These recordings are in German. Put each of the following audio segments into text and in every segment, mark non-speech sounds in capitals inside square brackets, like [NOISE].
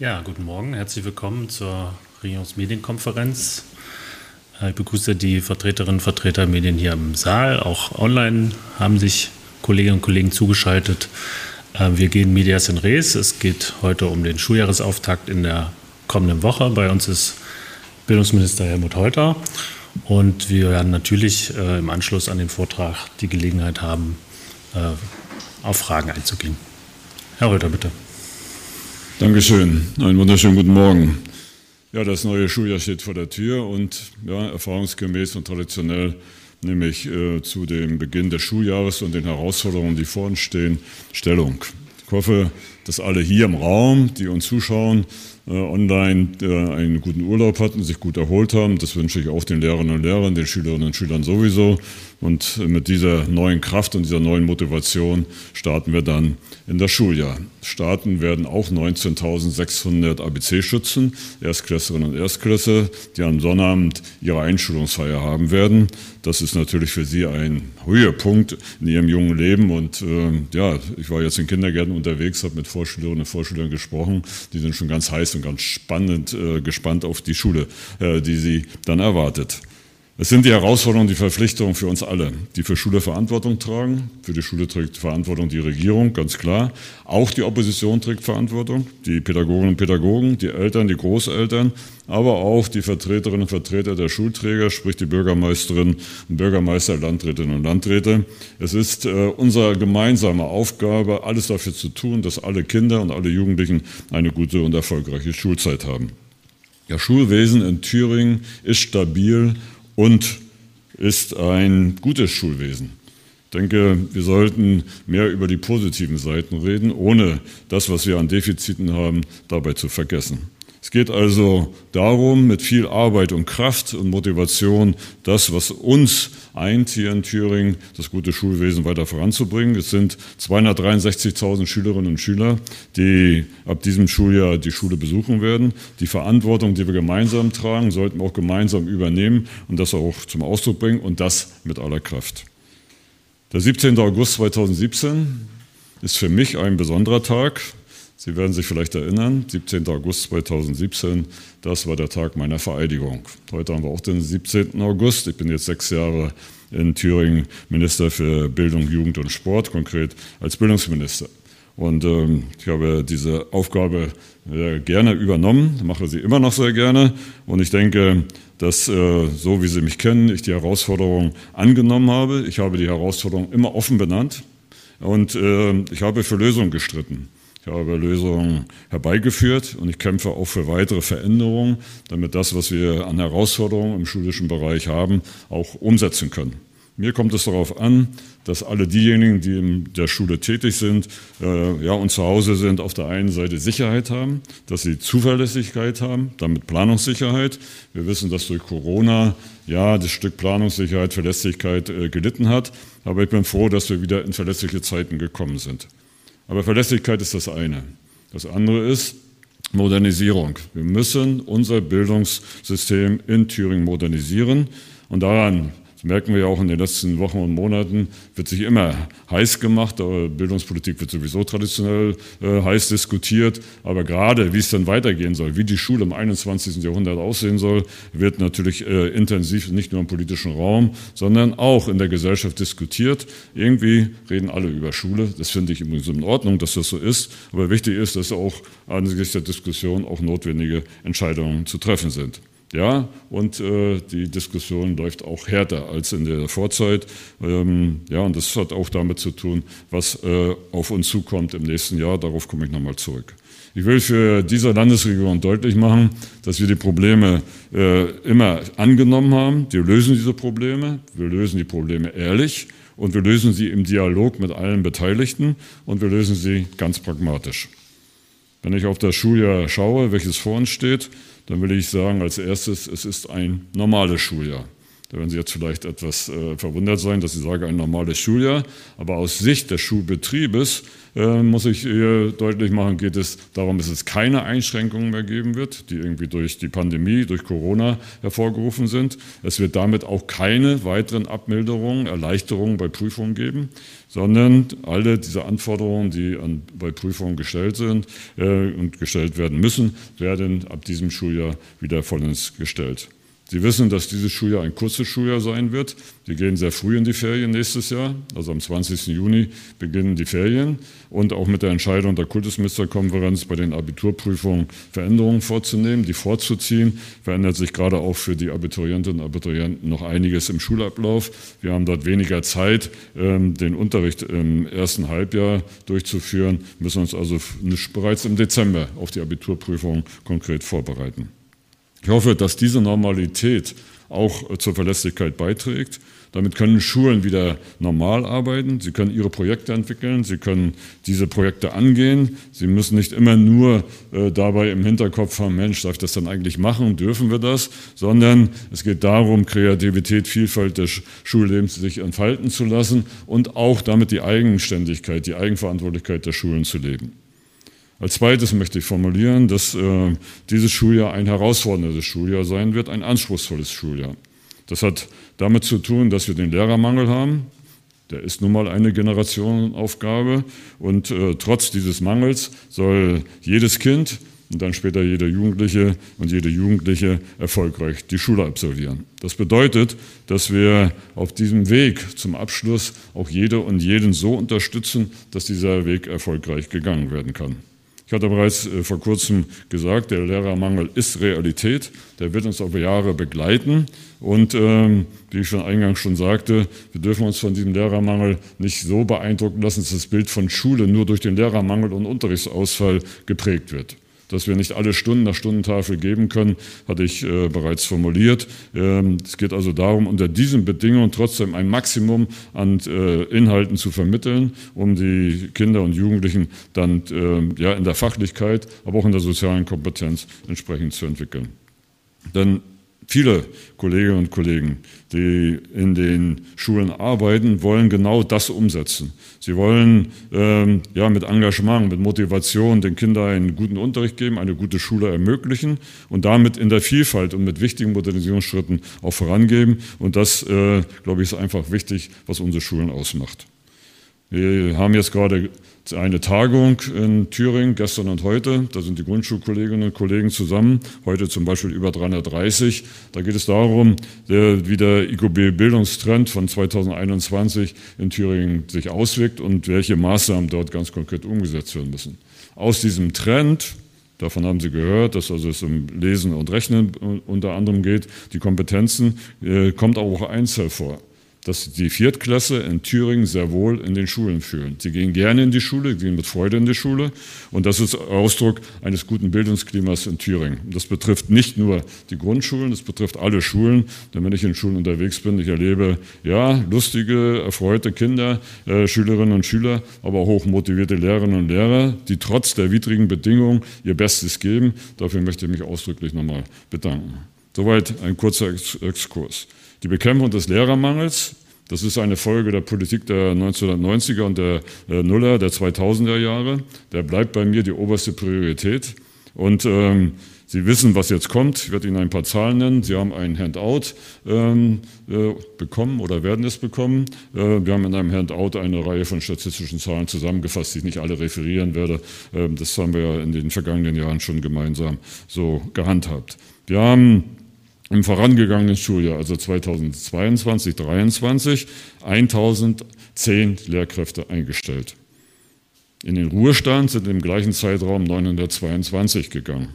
Ja, guten Morgen, herzlich willkommen zur Regierungsmedienkonferenz. Äh, ich begrüße die Vertreterinnen und Vertreter Medien hier im Saal. Auch online haben sich Kolleginnen und Kollegen zugeschaltet. Äh, wir gehen Medias in Res. Es geht heute um den Schuljahresauftakt in der kommenden Woche. Bei uns ist Bildungsminister Helmut Holter. Und wir werden natürlich äh, im Anschluss an den Vortrag die Gelegenheit haben, auf Fragen einzugehen. Herr Holter, bitte. Dankeschön. Einen wunderschönen guten Morgen. Ja, das neue Schuljahr steht vor der Tür und ja, erfahrungsgemäß und traditionell nämlich äh, zu dem Beginn des Schuljahres und den Herausforderungen, die vor uns stehen, Stellung. Ich hoffe, dass alle hier im Raum, die uns zuschauen, online äh, einen guten Urlaub hatten, sich gut erholt haben. Das wünsche ich auch den Lehrerinnen und Lehrern, den Schülerinnen und Schülern sowieso. Und mit dieser neuen Kraft und dieser neuen Motivation starten wir dann in das Schuljahr. Starten werden auch 19.600 ABC-Schützen, Erstklässerinnen und Erstklässler, die am Sonnabend ihre Einschulungsfeier haben werden. Das ist natürlich für sie ein Höhepunkt in ihrem jungen Leben. Und äh, ja, ich war jetzt in Kindergärten unterwegs, habe mit Vorschülerinnen und Vorschülern gesprochen. Die sind schon ganz heiß und ganz spannend, äh, gespannt auf die Schule, äh, die sie dann erwartet. Es sind die Herausforderungen, die Verpflichtungen für uns alle, die für Schule Verantwortung tragen. Für die Schule trägt Verantwortung die Regierung, ganz klar. Auch die Opposition trägt Verantwortung, die Pädagoginnen und Pädagogen, die Eltern, die Großeltern, aber auch die Vertreterinnen und Vertreter der Schulträger, sprich die Bürgermeisterinnen und Bürgermeister, Landrätinnen und Landräte. Es ist äh, unsere gemeinsame Aufgabe, alles dafür zu tun, dass alle Kinder und alle Jugendlichen eine gute und erfolgreiche Schulzeit haben. Das Schulwesen in Thüringen ist stabil und ist ein gutes Schulwesen. Ich denke, wir sollten mehr über die positiven Seiten reden, ohne das, was wir an Defiziten haben, dabei zu vergessen. Es geht also darum, mit viel Arbeit und Kraft und Motivation das, was uns eint hier in Thüringen, das gute Schulwesen weiter voranzubringen. Es sind 263.000 Schülerinnen und Schüler, die ab diesem Schuljahr die Schule besuchen werden. Die Verantwortung, die wir gemeinsam tragen, sollten wir auch gemeinsam übernehmen und das auch zum Ausdruck bringen und das mit aller Kraft. Der 17. August 2017 ist für mich ein besonderer Tag. Sie werden sich vielleicht erinnern, 17. August 2017, das war der Tag meiner Vereidigung. Heute haben wir auch den 17. August. Ich bin jetzt sechs Jahre in Thüringen Minister für Bildung, Jugend und Sport, konkret als Bildungsminister. Und ähm, ich habe diese Aufgabe äh, gerne übernommen, mache sie immer noch sehr gerne. Und ich denke, dass äh, so wie Sie mich kennen, ich die Herausforderung angenommen habe. Ich habe die Herausforderung immer offen benannt und äh, ich habe für Lösungen gestritten. Ich habe Lösungen herbeigeführt und ich kämpfe auch für weitere Veränderungen, damit das, was wir an Herausforderungen im schulischen Bereich haben, auch umsetzen können. Mir kommt es darauf an, dass alle diejenigen, die in der Schule tätig sind äh, ja, und zu Hause sind, auf der einen Seite Sicherheit haben, dass sie Zuverlässigkeit haben, damit Planungssicherheit. Wir wissen, dass durch Corona ja das Stück Planungssicherheit, Verlässlichkeit äh, gelitten hat. Aber ich bin froh, dass wir wieder in verlässliche Zeiten gekommen sind. Aber Verlässlichkeit ist das eine. Das andere ist Modernisierung. Wir müssen unser Bildungssystem in Thüringen modernisieren und daran merken wir ja auch in den letzten Wochen und Monaten, wird sich immer heiß gemacht. Bildungspolitik wird sowieso traditionell äh, heiß diskutiert. Aber gerade, wie es dann weitergehen soll, wie die Schule im 21. Jahrhundert aussehen soll, wird natürlich äh, intensiv nicht nur im politischen Raum, sondern auch in der Gesellschaft diskutiert. Irgendwie reden alle über Schule. Das finde ich übrigens in Ordnung, dass das so ist. Aber wichtig ist, dass auch angesichts der Diskussion auch notwendige Entscheidungen zu treffen sind. Ja, und äh, die Diskussion läuft auch härter als in der Vorzeit. Ähm, ja, und das hat auch damit zu tun, was äh, auf uns zukommt im nächsten Jahr. Darauf komme ich nochmal zurück. Ich will für diese Landesregierung deutlich machen, dass wir die Probleme äh, immer angenommen haben. Wir lösen diese Probleme. Wir lösen die Probleme ehrlich und wir lösen sie im Dialog mit allen Beteiligten und wir lösen sie ganz pragmatisch. Wenn ich auf das Schuljahr schaue, welches vor uns steht, dann will ich sagen als erstes, es ist ein normales Schuljahr. Da werden Sie jetzt vielleicht etwas äh, verwundert sein, dass ich sage, ein normales Schuljahr. Aber aus Sicht des Schulbetriebes äh, muss ich hier deutlich machen, geht es darum, dass es keine Einschränkungen mehr geben wird, die irgendwie durch die Pandemie, durch Corona hervorgerufen sind. Es wird damit auch keine weiteren Abmilderungen, Erleichterungen bei Prüfungen geben, sondern alle diese Anforderungen, die an, bei Prüfungen gestellt sind äh, und gestellt werden müssen, werden ab diesem Schuljahr wieder vollends gestellt. Sie wissen, dass dieses Schuljahr ein kurzes Schuljahr sein wird. Wir gehen sehr früh in die Ferien nächstes Jahr. Also am 20. Juni beginnen die Ferien. Und auch mit der Entscheidung der Kultusministerkonferenz bei den Abiturprüfungen Veränderungen vorzunehmen, die vorzuziehen, verändert sich gerade auch für die Abiturientinnen und Abiturienten noch einiges im Schulablauf. Wir haben dort weniger Zeit, ähm, den Unterricht im ersten Halbjahr durchzuführen, müssen uns also bereits im Dezember auf die Abiturprüfung konkret vorbereiten. Ich hoffe, dass diese Normalität auch zur Verlässlichkeit beiträgt. Damit können Schulen wieder normal arbeiten. Sie können ihre Projekte entwickeln. Sie können diese Projekte angehen. Sie müssen nicht immer nur äh, dabei im Hinterkopf haben, Mensch, darf ich das dann eigentlich machen? Dürfen wir das? Sondern es geht darum, Kreativität, Vielfalt des Schullebens sich entfalten zu lassen und auch damit die Eigenständigkeit, die Eigenverantwortlichkeit der Schulen zu leben. Als zweites möchte ich formulieren, dass äh, dieses Schuljahr ein herausforderndes Schuljahr sein wird, ein anspruchsvolles Schuljahr. Das hat damit zu tun, dass wir den Lehrermangel haben. Der ist nun mal eine Generationenaufgabe und äh, trotz dieses Mangels soll jedes Kind und dann später jeder Jugendliche und jede Jugendliche erfolgreich die Schule absolvieren. Das bedeutet, dass wir auf diesem Weg zum Abschluss auch jede und jeden so unterstützen, dass dieser Weg erfolgreich gegangen werden kann. Ich hatte bereits äh, vor kurzem gesagt, der Lehrermangel ist Realität, der wird uns über Jahre begleiten. Und ähm, wie ich schon eingangs schon sagte, wir dürfen uns von diesem Lehrermangel nicht so beeindrucken lassen, dass das Bild von Schule nur durch den Lehrermangel und Unterrichtsausfall geprägt wird dass wir nicht alle Stunden nach Stundentafel geben können, hatte ich äh, bereits formuliert. Ähm, es geht also darum, unter diesen Bedingungen trotzdem ein Maximum an äh, Inhalten zu vermitteln, um die Kinder und Jugendlichen dann äh, ja, in der Fachlichkeit, aber auch in der sozialen Kompetenz entsprechend zu entwickeln. Denn Viele Kolleginnen und Kollegen, die in den Schulen arbeiten, wollen genau das umsetzen. Sie wollen ähm, ja, mit Engagement, mit Motivation den Kindern einen guten Unterricht geben, eine gute Schule ermöglichen und damit in der Vielfalt und mit wichtigen Modernisierungsschritten auch vorangeben. Und das, äh, glaube ich, ist einfach wichtig, was unsere Schulen ausmacht. Wir haben jetzt gerade eine Tagung in Thüringen, gestern und heute. Da sind die Grundschulkolleginnen und Kollegen zusammen. Heute zum Beispiel über 330. Da geht es darum, wie der IQB-Bildungstrend von 2021 in Thüringen sich auswirkt und welche Maßnahmen dort ganz konkret umgesetzt werden müssen. Aus diesem Trend, Davon haben Sie gehört, dass also es um Lesen und Rechnen unter anderem geht. Die Kompetenzen äh, kommt auch eins hervor dass die Viertklasse in Thüringen sehr wohl in den Schulen fühlen. Sie gehen gerne in die Schule, gehen mit Freude in die Schule und das ist Ausdruck eines guten Bildungsklimas in Thüringen. Das betrifft nicht nur die Grundschulen, das betrifft alle Schulen, denn wenn ich in Schulen unterwegs bin, ich erlebe ja lustige, erfreute Kinder, äh, Schülerinnen und Schüler, aber hochmotivierte Lehrerinnen und Lehrer, die trotz der widrigen Bedingungen ihr Bestes geben. Dafür möchte ich mich ausdrücklich nochmal bedanken. Soweit ein kurzer Exkurs. Die Bekämpfung des Lehrermangels, das ist eine Folge der Politik der 1990er und der äh, Nuller, der 2000er Jahre. Der bleibt bei mir die oberste Priorität. Und ähm, Sie wissen, was jetzt kommt. Ich werde Ihnen ein paar Zahlen nennen. Sie haben ein Handout ähm, äh, bekommen oder werden es bekommen. Äh, wir haben in einem Handout eine Reihe von statistischen Zahlen zusammengefasst, die ich nicht alle referieren werde. Ähm, das haben wir ja in den vergangenen Jahren schon gemeinsam so gehandhabt. Wir haben im vorangegangenen Schuljahr, also 2022, 2023, 1010 Lehrkräfte eingestellt. In den Ruhestand sind im gleichen Zeitraum 922 gegangen.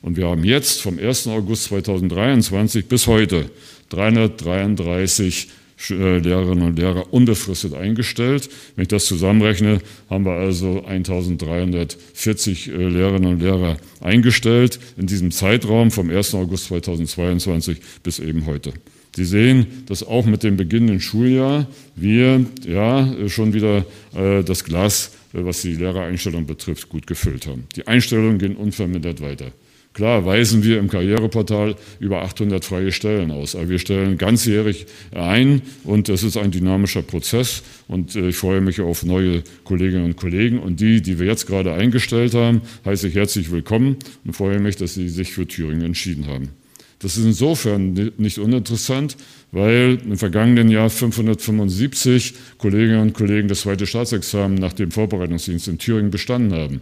Und wir haben jetzt vom 1. August 2023 bis heute 333 äh, Lehrerinnen und Lehrer unbefristet eingestellt. Wenn ich das zusammenrechne, haben wir also 1340 äh, Lehrerinnen und Lehrer eingestellt in diesem Zeitraum vom 1. August 2022 bis eben heute. Sie sehen, dass auch mit dem beginnenden Schuljahr wir ja schon wieder äh, das Glas, was die Lehrereinstellung betrifft, gut gefüllt haben. Die Einstellungen gehen unvermindert weiter. Klar weisen wir im Karriereportal über 800 freie Stellen aus, aber wir stellen ganzjährig ein und das ist ein dynamischer Prozess und äh, ich freue mich auf neue Kolleginnen und Kollegen und die, die wir jetzt gerade eingestellt haben, heiße ich herzlich willkommen und freue mich, dass sie sich für Thüringen entschieden haben. Das ist insofern nicht uninteressant, weil im vergangenen Jahr 575 Kolleginnen und Kollegen das zweite Staatsexamen nach dem Vorbereitungsdienst in Thüringen bestanden haben.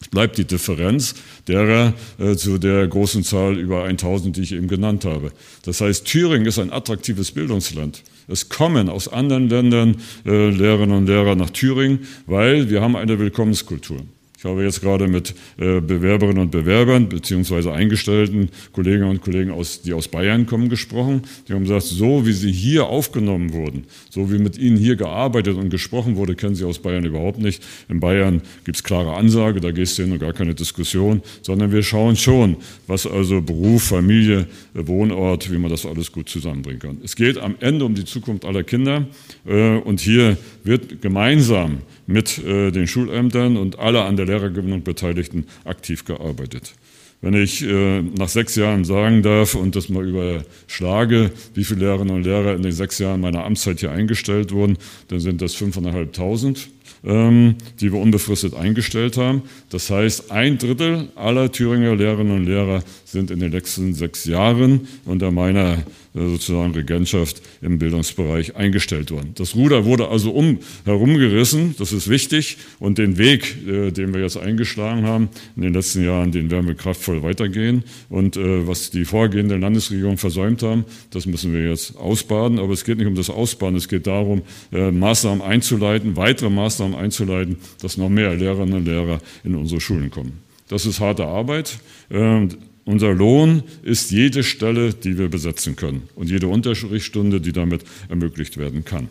Es bleibt die Differenz derer äh, zu der großen Zahl über 1000, die ich eben genannt habe. Das heißt, Thüringen ist ein attraktives Bildungsland. Es kommen aus anderen Ländern äh, Lehrerinnen und Lehrer nach Thüringen, weil wir haben eine Willkommenskultur. Ich habe jetzt gerade mit äh, Bewerberinnen und Bewerbern beziehungsweise eingestellten Kolleginnen und Kollegen, aus, die aus Bayern kommen, gesprochen. Die haben gesagt, so wie sie hier aufgenommen wurden, so wie mit ihnen hier gearbeitet und gesprochen wurde, kennen sie aus Bayern überhaupt nicht. In Bayern gibt es klare Ansage, da gehst du hin und gar keine Diskussion, sondern wir schauen schon, was also Beruf, Familie, Wohnort, wie man das alles gut zusammenbringen kann. Es geht am Ende um die Zukunft aller Kinder äh, und hier wird gemeinsam mit äh, den Schulämtern und alle an der Lehrergewinnung Beteiligten aktiv gearbeitet. Wenn ich äh, nach sechs Jahren sagen darf und das mal überschlage, wie viele Lehrerinnen und Lehrer in den sechs Jahren meiner Amtszeit hier eingestellt wurden, dann sind das 5.500 ähm, die wir unbefristet eingestellt haben. Das heißt, ein Drittel aller Thüringer Lehrerinnen und Lehrer sind in den letzten sechs Jahren unter meiner sozusagen Regentschaft im Bildungsbereich eingestellt worden. Das Ruder wurde also um, herumgerissen, das ist wichtig und den Weg, äh, den wir jetzt eingeschlagen haben in den letzten Jahren, den werden wir kraftvoll weitergehen und äh, was die vorgehende Landesregierung versäumt haben, das müssen wir jetzt ausbaden, aber es geht nicht um das Ausbaden, es geht darum, Maßnahmen einzuleiten, weitere Maßnahmen einzuleiten, dass noch mehr Lehrerinnen und Lehrer in unsere Schulen kommen. Das ist harte Arbeit. Ähm, unser Lohn ist jede Stelle, die wir besetzen können und jede Unterrichtsstunde, die damit ermöglicht werden kann.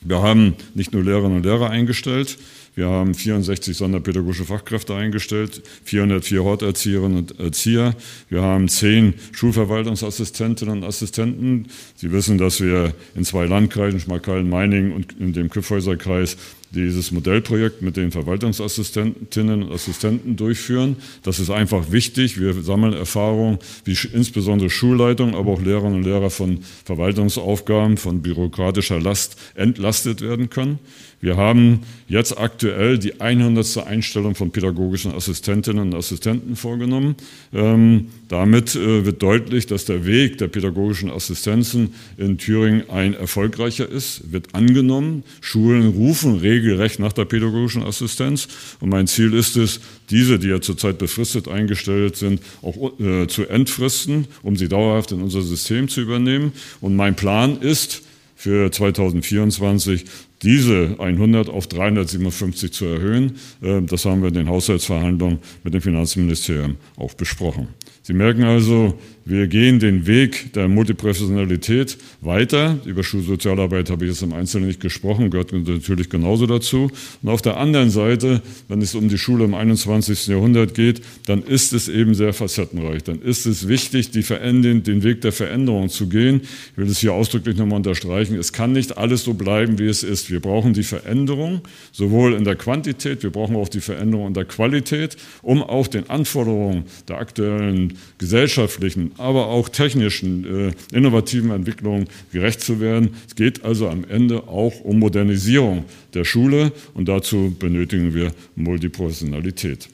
Wir haben nicht nur Lehrerinnen und Lehrer eingestellt, wir haben 64 sonderpädagogische Fachkräfte eingestellt, 404 Horterzieherinnen und Erzieher. Wir haben 10 Schulverwaltungsassistentinnen und Assistenten. Sie wissen, dass wir in zwei Landkreisen, Schmalkalden-Meiningen und in dem Kyffhäuserkreis, dieses Modellprojekt mit den Verwaltungsassistentinnen und Assistenten durchführen. Das ist einfach wichtig. Wir sammeln Erfahrung, wie insbesondere Schulleitung, aber auch Lehrerinnen und Lehrer von Verwaltungsaufgaben, von bürokratischer Last entlastet werden können. Wir haben jetzt aktuell die 100. Einstellung von pädagogischen Assistentinnen und Assistenten vorgenommen. Ähm, damit äh, wird deutlich, dass der Weg der pädagogischen Assistenzen in Thüringen ein erfolgreicher ist, wird angenommen. Schulen rufen regelrecht nach der pädagogischen Assistenz. Und mein Ziel ist es, diese, die ja zurzeit befristet eingestellt sind, auch äh, zu entfristen, um sie dauerhaft in unser System zu übernehmen. Und mein Plan ist, für 2024 diese 100 auf 357 zu erhöhen. Ähm, das haben wir in den Haushaltsverhandlungen mit dem Finanzministerium auch besprochen. Sie merken also, wir gehen den Weg der Multiprofessionalität weiter. Über Schulsozialarbeit habe ich jetzt im Einzelnen nicht gesprochen, gehört natürlich genauso dazu. Und auf der anderen Seite, wenn es um die Schule im 21. Jahrhundert geht, dann ist es eben sehr facettenreich. Dann ist es wichtig, die den Weg der Veränderung zu gehen. Ich will es hier ausdrücklich nochmal unterstreichen. Es kann nicht alles so bleiben, wie es ist. Wir brauchen die Veränderung, sowohl in der Quantität, wir brauchen auch die Veränderung in der Qualität, um auch den Anforderungen der aktuellen gesellschaftlichen, aber auch technischen, äh, innovativen Entwicklungen gerecht zu werden. Es geht also am Ende auch um Modernisierung der Schule und dazu benötigen wir Multiprofessionalität.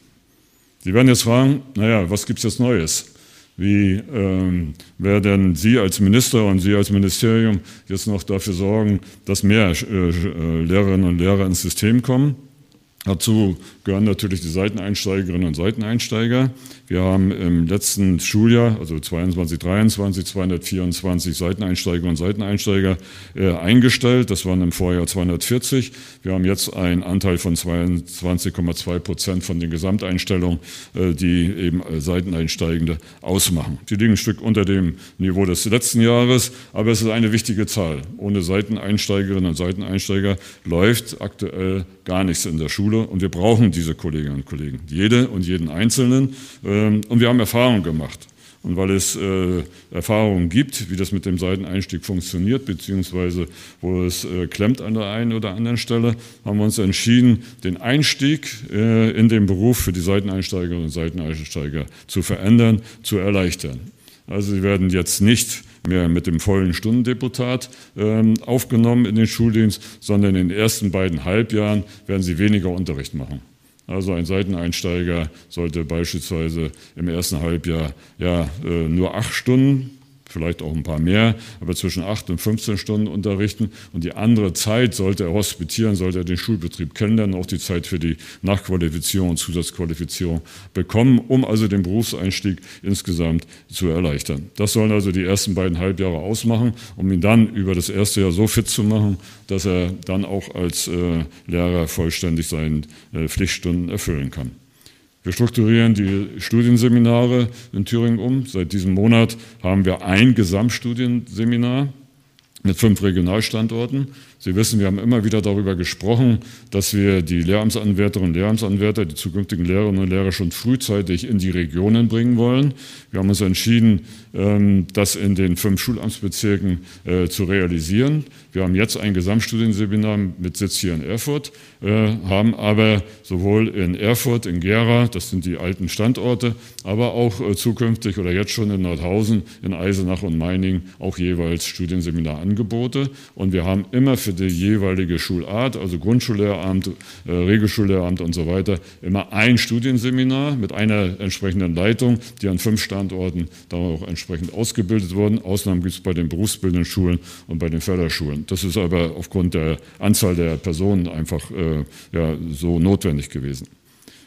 Sie werden jetzt fragen, naja, was gibt es jetzt Neues? Wie ähm, werden Sie als Minister und Sie als Ministerium jetzt noch dafür sorgen, dass mehr äh, äh Lehrerinnen und Lehrer ins System kommen? Dazu gehören natürlich die Seiteneinsteigerinnen und Seiteneinsteiger. Wir haben im letzten Schuljahr, also 22, 23, 224 Seiteneinsteigerinnen und Seiteneinsteiger äh, eingestellt. Das waren im Vorjahr 240. Wir haben jetzt einen Anteil von 22,2 Prozent von den Gesamteinstellungen, äh, die eben äh, Seiteneinsteigende ausmachen. Die liegen ein Stück unter dem Niveau des letzten Jahres, aber es ist eine wichtige Zahl. Ohne Seiteneinsteigerinnen und Seiteneinsteiger läuft aktuell gar nichts in der Schule und wir brauchen diese Kolleginnen und Kollegen, jede und jeden Einzelnen. Ähm, und wir haben Erfahrung gemacht. Und weil es äh, Erfahrungen gibt, wie das mit dem Seiteneinstieg funktioniert, beziehungsweise wo es äh, klemmt an der einen oder anderen Stelle, haben wir uns entschieden, den Einstieg äh, in den Beruf für die Seiteneinsteigerinnen und Seiteneinsteiger zu verändern, zu erleichtern. Also sie werden jetzt nicht mehr mit dem vollen Stundendeputat ähm, aufgenommen in den Schuldienst, sondern in den ersten beiden Halbjahren werden sie weniger Unterricht machen. Also ein Seiteneinsteiger sollte beispielsweise im ersten Halbjahr ja äh, nur acht Stunden vielleicht auch ein paar mehr, aber zwischen 8 und 15 Stunden unterrichten. Und die andere Zeit sollte er hospitieren, sollte er den Schulbetrieb kennenlernen, auch die Zeit für die Nachqualifizierung und Zusatzqualifizierung bekommen, um also den Berufseinstieg insgesamt zu erleichtern. Das sollen also die ersten beiden Halbjahre ausmachen, um ihn dann über das erste Jahr so fit zu machen, dass er dann auch als äh, Lehrer vollständig seine äh, Pflichtstunden erfüllen kann. Wir strukturieren die Studienseminare in Thüringen um. Seit diesem Monat haben wir ein Gesamtstudienseminar mit fünf Regionalstandorten. Sie wissen, wir haben immer wieder darüber gesprochen, dass wir die Lehramtsanwärterinnen und Lehramtsanwärter, die zukünftigen Lehrerinnen und Lehrer schon frühzeitig in die Regionen bringen wollen. Wir haben uns entschieden, ähm, das in den fünf Schulamtsbezirken äh, zu realisieren. Wir haben jetzt ein Gesamtstudienseminar mit Sitz hier in Erfurt, äh, haben aber sowohl in Erfurt, in Gera, das sind die alten Standorte, aber auch äh, zukünftig oder jetzt schon in Nordhausen, in Eisenach und Meiningen auch jeweils Studienseminarangebote. Und wir haben immer für die jeweilige Schulart, also Grundschullehramt, Regelschullehramt und so weiter, immer ein Studienseminar mit einer entsprechenden Leitung, die an fünf Standorten dann auch entsprechend ausgebildet worden. Ausnahmen gibt es bei den berufsbildenden Schulen und bei den Förderschulen. Das ist aber aufgrund der Anzahl der Personen einfach äh, ja, so notwendig gewesen.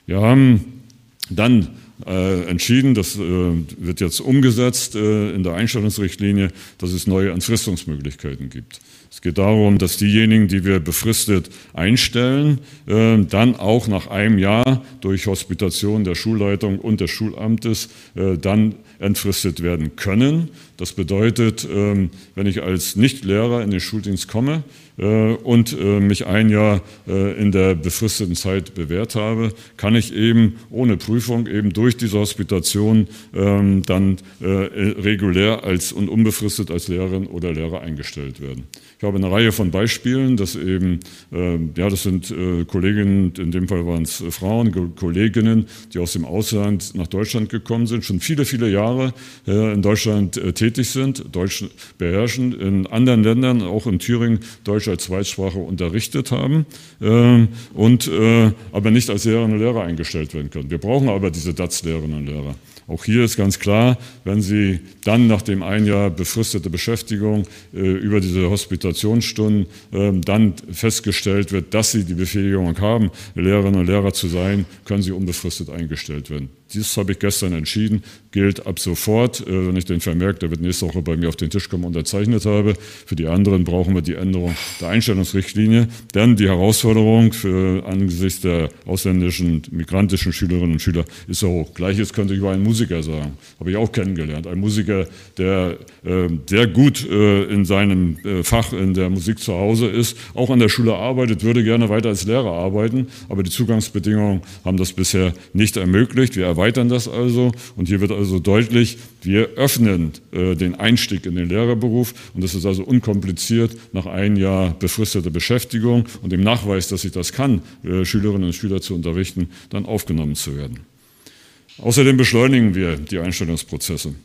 Wir haben dann äh, entschieden, das äh, wird jetzt umgesetzt äh, in der Einstellungsrichtlinie, dass es neue Entfristungsmöglichkeiten gibt. Es geht darum, dass diejenigen, die wir befristet einstellen, äh, dann auch nach einem Jahr durch Hospitation der Schulleitung und des Schulamtes äh, dann entfristet werden können. Das bedeutet, ähm, wenn ich als Nichtlehrer in den Schuldienst komme äh, und äh, mich ein Jahr in der befristeten Zeit bewährt habe, kann ich eben ohne Prüfung eben durch diese Hospitation ähm, dann regulär als und unbefristet als Lehrerin oder Lehrer eingestellt werden. Ich habe eine Reihe von Beispielen, dass eben, ja, das sind Kolleginnen, in dem Fall waren es Frauen, Kolleginnen, die aus dem Ausland nach Deutschland gekommen sind, schon viele, viele Jahre in Deutschland tätig sind, Deutsch beherrschen, in anderen Ländern, auch in Thüringen, Deutsch als Zweitsprache unterrichtet haben äh, und äh, aber nicht als Lehrerinnen und Lehrer eingestellt werden können. Wir brauchen aber diese DATS-Lehrerinnen und Lehrer. Auch hier ist ganz klar, wenn Sie dann nach dem ein Jahr befristete Beschäftigung äh, über diese Hospitationsstunden äh, dann festgestellt wird, dass Sie die Befähigung haben, Lehrerinnen und Lehrer zu sein, können Sie unbefristet eingestellt werden. Dies habe ich gestern entschieden, gilt ab sofort, äh, wenn ich den Vermerk, der wird nächste Woche bei mir auf den Tisch kommen, unterzeichnet habe. Für die anderen brauchen wir die Änderung der Einstellungsrichtlinie. Denn die Herausforderung für, angesichts der ausländischen, migrantischen Schülerinnen und Schüler ist so hoch. Gleiches könnte ich über einen Musiker sagen, habe ich auch kennengelernt. Ein Musiker, der äh, sehr gut äh, in seinem äh, Fach in der Musik zu Hause ist, auch an der Schule arbeitet, würde gerne weiter als Lehrer arbeiten, aber die Zugangsbedingungen haben das bisher nicht ermöglicht. Wir erweitern das also und hier wird also deutlich, wir öffnen äh, den Einstieg in den Lehrerberuf und das ist also unkompliziert nach einem Jahr befristeter Beschäftigung und dem Nachweis, dass ich das kann, äh, Schülerinnen und Schüler zu unterrichten, dann aufgenommen zu werden. Außerdem beschleunigen wir die Einstellungsprozesse.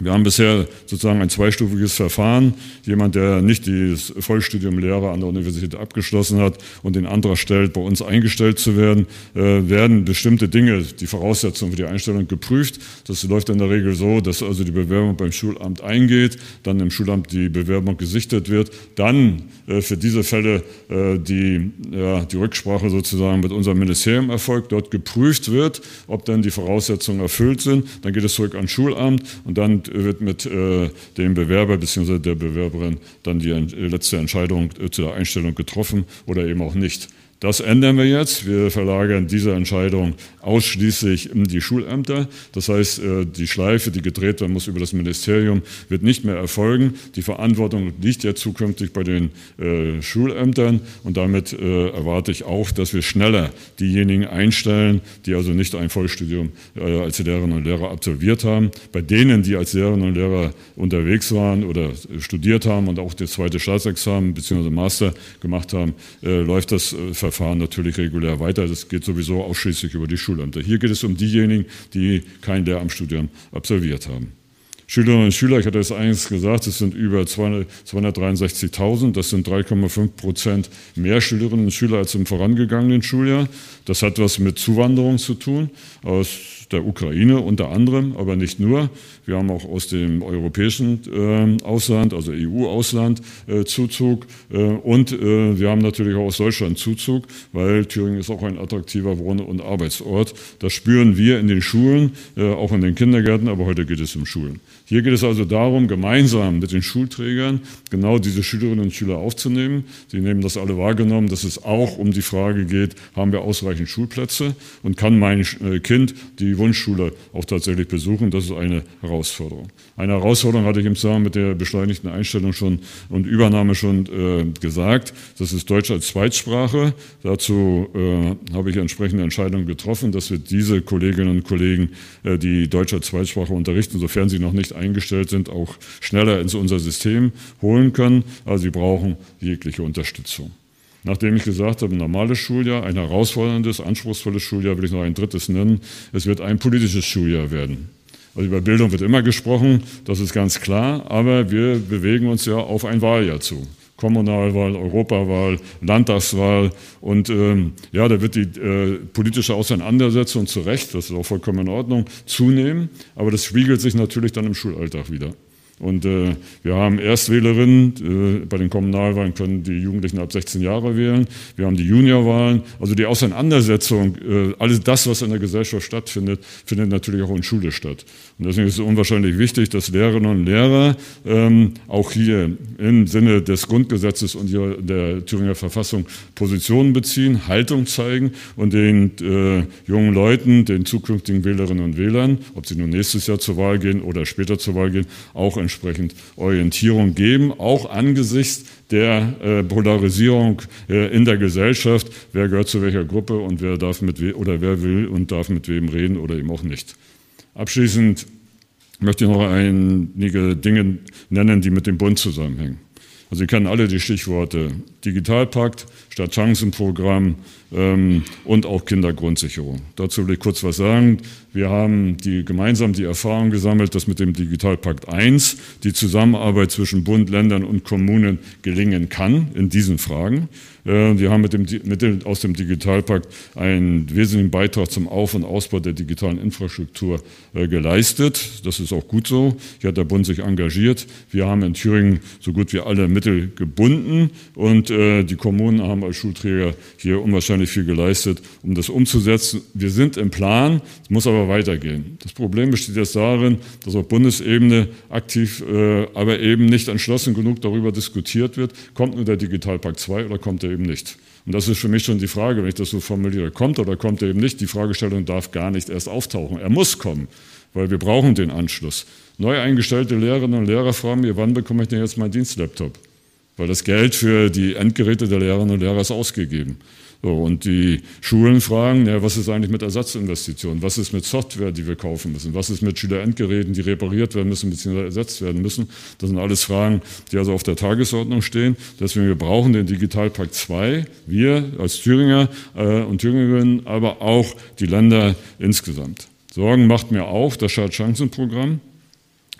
Wir haben bisher sozusagen ein zweistufiges Verfahren. Jemand, der nicht das Vollstudium Lehrer an der Universität abgeschlossen hat und den Antrag stellt, bei uns eingestellt zu werden, äh, werden bestimmte Dinge, die Voraussetzungen für die Einstellung geprüft. Das läuft in der Regel so, dass also die Bewerbung beim Schulamt eingeht, dann im Schulamt die Bewerbung gesichtet wird, dann äh, für diese Fälle äh, die, ja, die Rücksprache sozusagen mit unserem Ministerium erfolgt, dort geprüft wird, ob dann die Voraussetzungen erfüllt sind. Dann geht es zurück ans Schulamt und dann wird mit äh, dem Bewerber bzw. der Bewerberin dann die letzte Entscheidung äh, zur Einstellung getroffen oder eben auch nicht. Das ändern wir jetzt. Wir verlagern diese Entscheidung ausschließlich in die Schulämter. Das heißt, äh, die Schleife, die gedreht werden muss über das Ministerium, wird nicht mehr erfolgen. Die Verantwortung liegt ja zukünftig bei den äh, Schulämtern und damit äh, erwarte ich auch, dass wir schneller diejenigen einstellen, die also nicht ein Vollstudium als Lehrerinnen und Lehrer absolviert haben. Bei denen, die als Lehrerinnen und Lehrer unterwegs waren oder studiert haben und auch das zweite Staatsexamen bzw. Master gemacht haben, läuft das Verfahren natürlich regulär weiter. Das geht sowieso ausschließlich über die Schulämter. Hier geht es um diejenigen, die kein Lehramtsstudium absolviert haben. Schülerinnen und Schüler, ich hatte es eingangs gesagt, es sind über 263.000, das sind 3,5 Prozent mehr Schülerinnen und Schüler als im vorangegangenen Schuljahr. Das hat was mit Zuwanderung zu tun, aus der Ukraine unter anderem, aber nicht nur. Wir haben auch aus dem europäischen äh, Ausland, also EU-Ausland, äh, Zuzug äh, und äh, wir haben natürlich auch aus Deutschland Zuzug, weil Thüringen ist auch ein attraktiver Wohn- und Arbeitsort. Das spüren wir in den Schulen, äh, auch in den Kindergärten, aber heute geht es um Schulen. Hier geht es also darum, gemeinsam mit den Schulträgern genau diese Schülerinnen und Schüler aufzunehmen. Sie nehmen das alle wahrgenommen, dass es auch um die Frage geht, haben wir ausreichend Schulplätze und kann mein äh, Kind die Wunschschule auch tatsächlich besuchen. Das ist eine Herausforderung. Eine Herausforderung hatte ich im Zusammenhang mit der beschleunigten Einstellung schon und Übernahme schon äh, gesagt. Das ist Deutsch als Zweitsprache. Dazu äh, habe ich entsprechende Entscheidungen getroffen, dass wir diese Kolleginnen und Kollegen, äh, die Deutsch als Zweitsprache unterrichten, sofern sie noch nicht eingestellt sind, auch schneller ins unser System holen können. Also sie brauchen jegliche Unterstützung. Nachdem ich gesagt habe, ein normales Schuljahr, ein herausforderndes, anspruchsvolles Schuljahr, will ich noch ein drittes nennen. Es wird ein politisches Schuljahr werden. Also über Bildung wird immer gesprochen, das ist ganz klar, aber wir bewegen uns ja auf ein Wahljahr zu. Kommunalwahl, Europawahl, Landtagswahl und ähm, ja, da wird die äh, politische Auseinandersetzung zu Recht, das ist auch vollkommen in Ordnung, zunehmen, aber das spiegelt sich natürlich dann im Schulalltag wieder. Und äh, wir haben Erstwählerinnen, äh, bei den Kommunalwahlen können die Jugendlichen ab 16 Jahre wählen. Wir haben die Juniorwahlen. Also die Auseinandersetzung, äh, alles das, was in der Gesellschaft stattfindet, findet natürlich auch in Schule statt. Und deswegen ist es unwahrscheinlich wichtig, dass Lehrerinnen und Lehrer ähm, auch hier im Sinne des Grundgesetzes und der Thüringer Verfassung Positionen beziehen, Haltung zeigen und den äh, jungen Leuten, den zukünftigen Wählerinnen und Wählern, ob sie nun nächstes Jahr zur Wahl gehen oder später zur Wahl gehen, auch entsprechend Orientierung geben, auch angesichts der äh, Polarisierung äh, in der Gesellschaft, wer gehört zu welcher Gruppe und wer darf mit we oder wer will und darf mit wem reden oder eben auch nicht. Abschließend möchte ich noch einige Dinge nennen, die mit dem Bund zusammenhängen. Also Sie kennen alle die Stichworte Digitalpakt, Stadtchancenprogramm ähm, und auch Kindergrundsicherung. Dazu will ich kurz was sagen. Wir haben die, gemeinsam die Erfahrung gesammelt, dass mit dem Digitalpakt 1 die Zusammenarbeit zwischen Bund, Ländern und Kommunen gelingen kann in diesen Fragen. Äh, wir haben mit dem, mit dem, aus dem Digitalpakt einen wesentlichen Beitrag zum Auf- und Ausbau der digitalen Infrastruktur äh, geleistet. Das ist auch gut so. Hier hat der Bund sich engagiert. Wir haben in Thüringen so gut wie alle Mittel gebunden und äh, die Kommunen haben als Schulträger hier unwahrscheinlich viel geleistet, um das umzusetzen. Wir sind im Plan, es muss aber weitergehen. Das Problem besteht jetzt darin, dass auf Bundesebene aktiv, aber eben nicht entschlossen genug darüber diskutiert wird, kommt nur der Digitalpakt 2 oder kommt er eben nicht. Und das ist für mich schon die Frage, wenn ich das so formuliere, kommt oder kommt er eben nicht? Die Fragestellung darf gar nicht erst auftauchen. Er muss kommen, weil wir brauchen den Anschluss. Neu eingestellte Lehrerinnen und Lehrer fragen mir, wann bekomme ich denn jetzt meinen Dienstlaptop? Weil das Geld für die Endgeräte der Lehrerinnen und Lehrer ist ausgegeben. So, und die Schulen fragen, ja, was ist eigentlich mit Ersatzinvestitionen? Was ist mit Software, die wir kaufen müssen? Was ist mit Schülerendgeräten, die repariert werden müssen bzw. ersetzt werden müssen? Das sind alles Fragen, die also auf der Tagesordnung stehen. Deswegen, wir brauchen den Digitalpakt 2, wir als Thüringer äh, und Thüringerinnen, aber auch die Länder insgesamt. Sorgen macht mir auch das Schadchancenprogramm.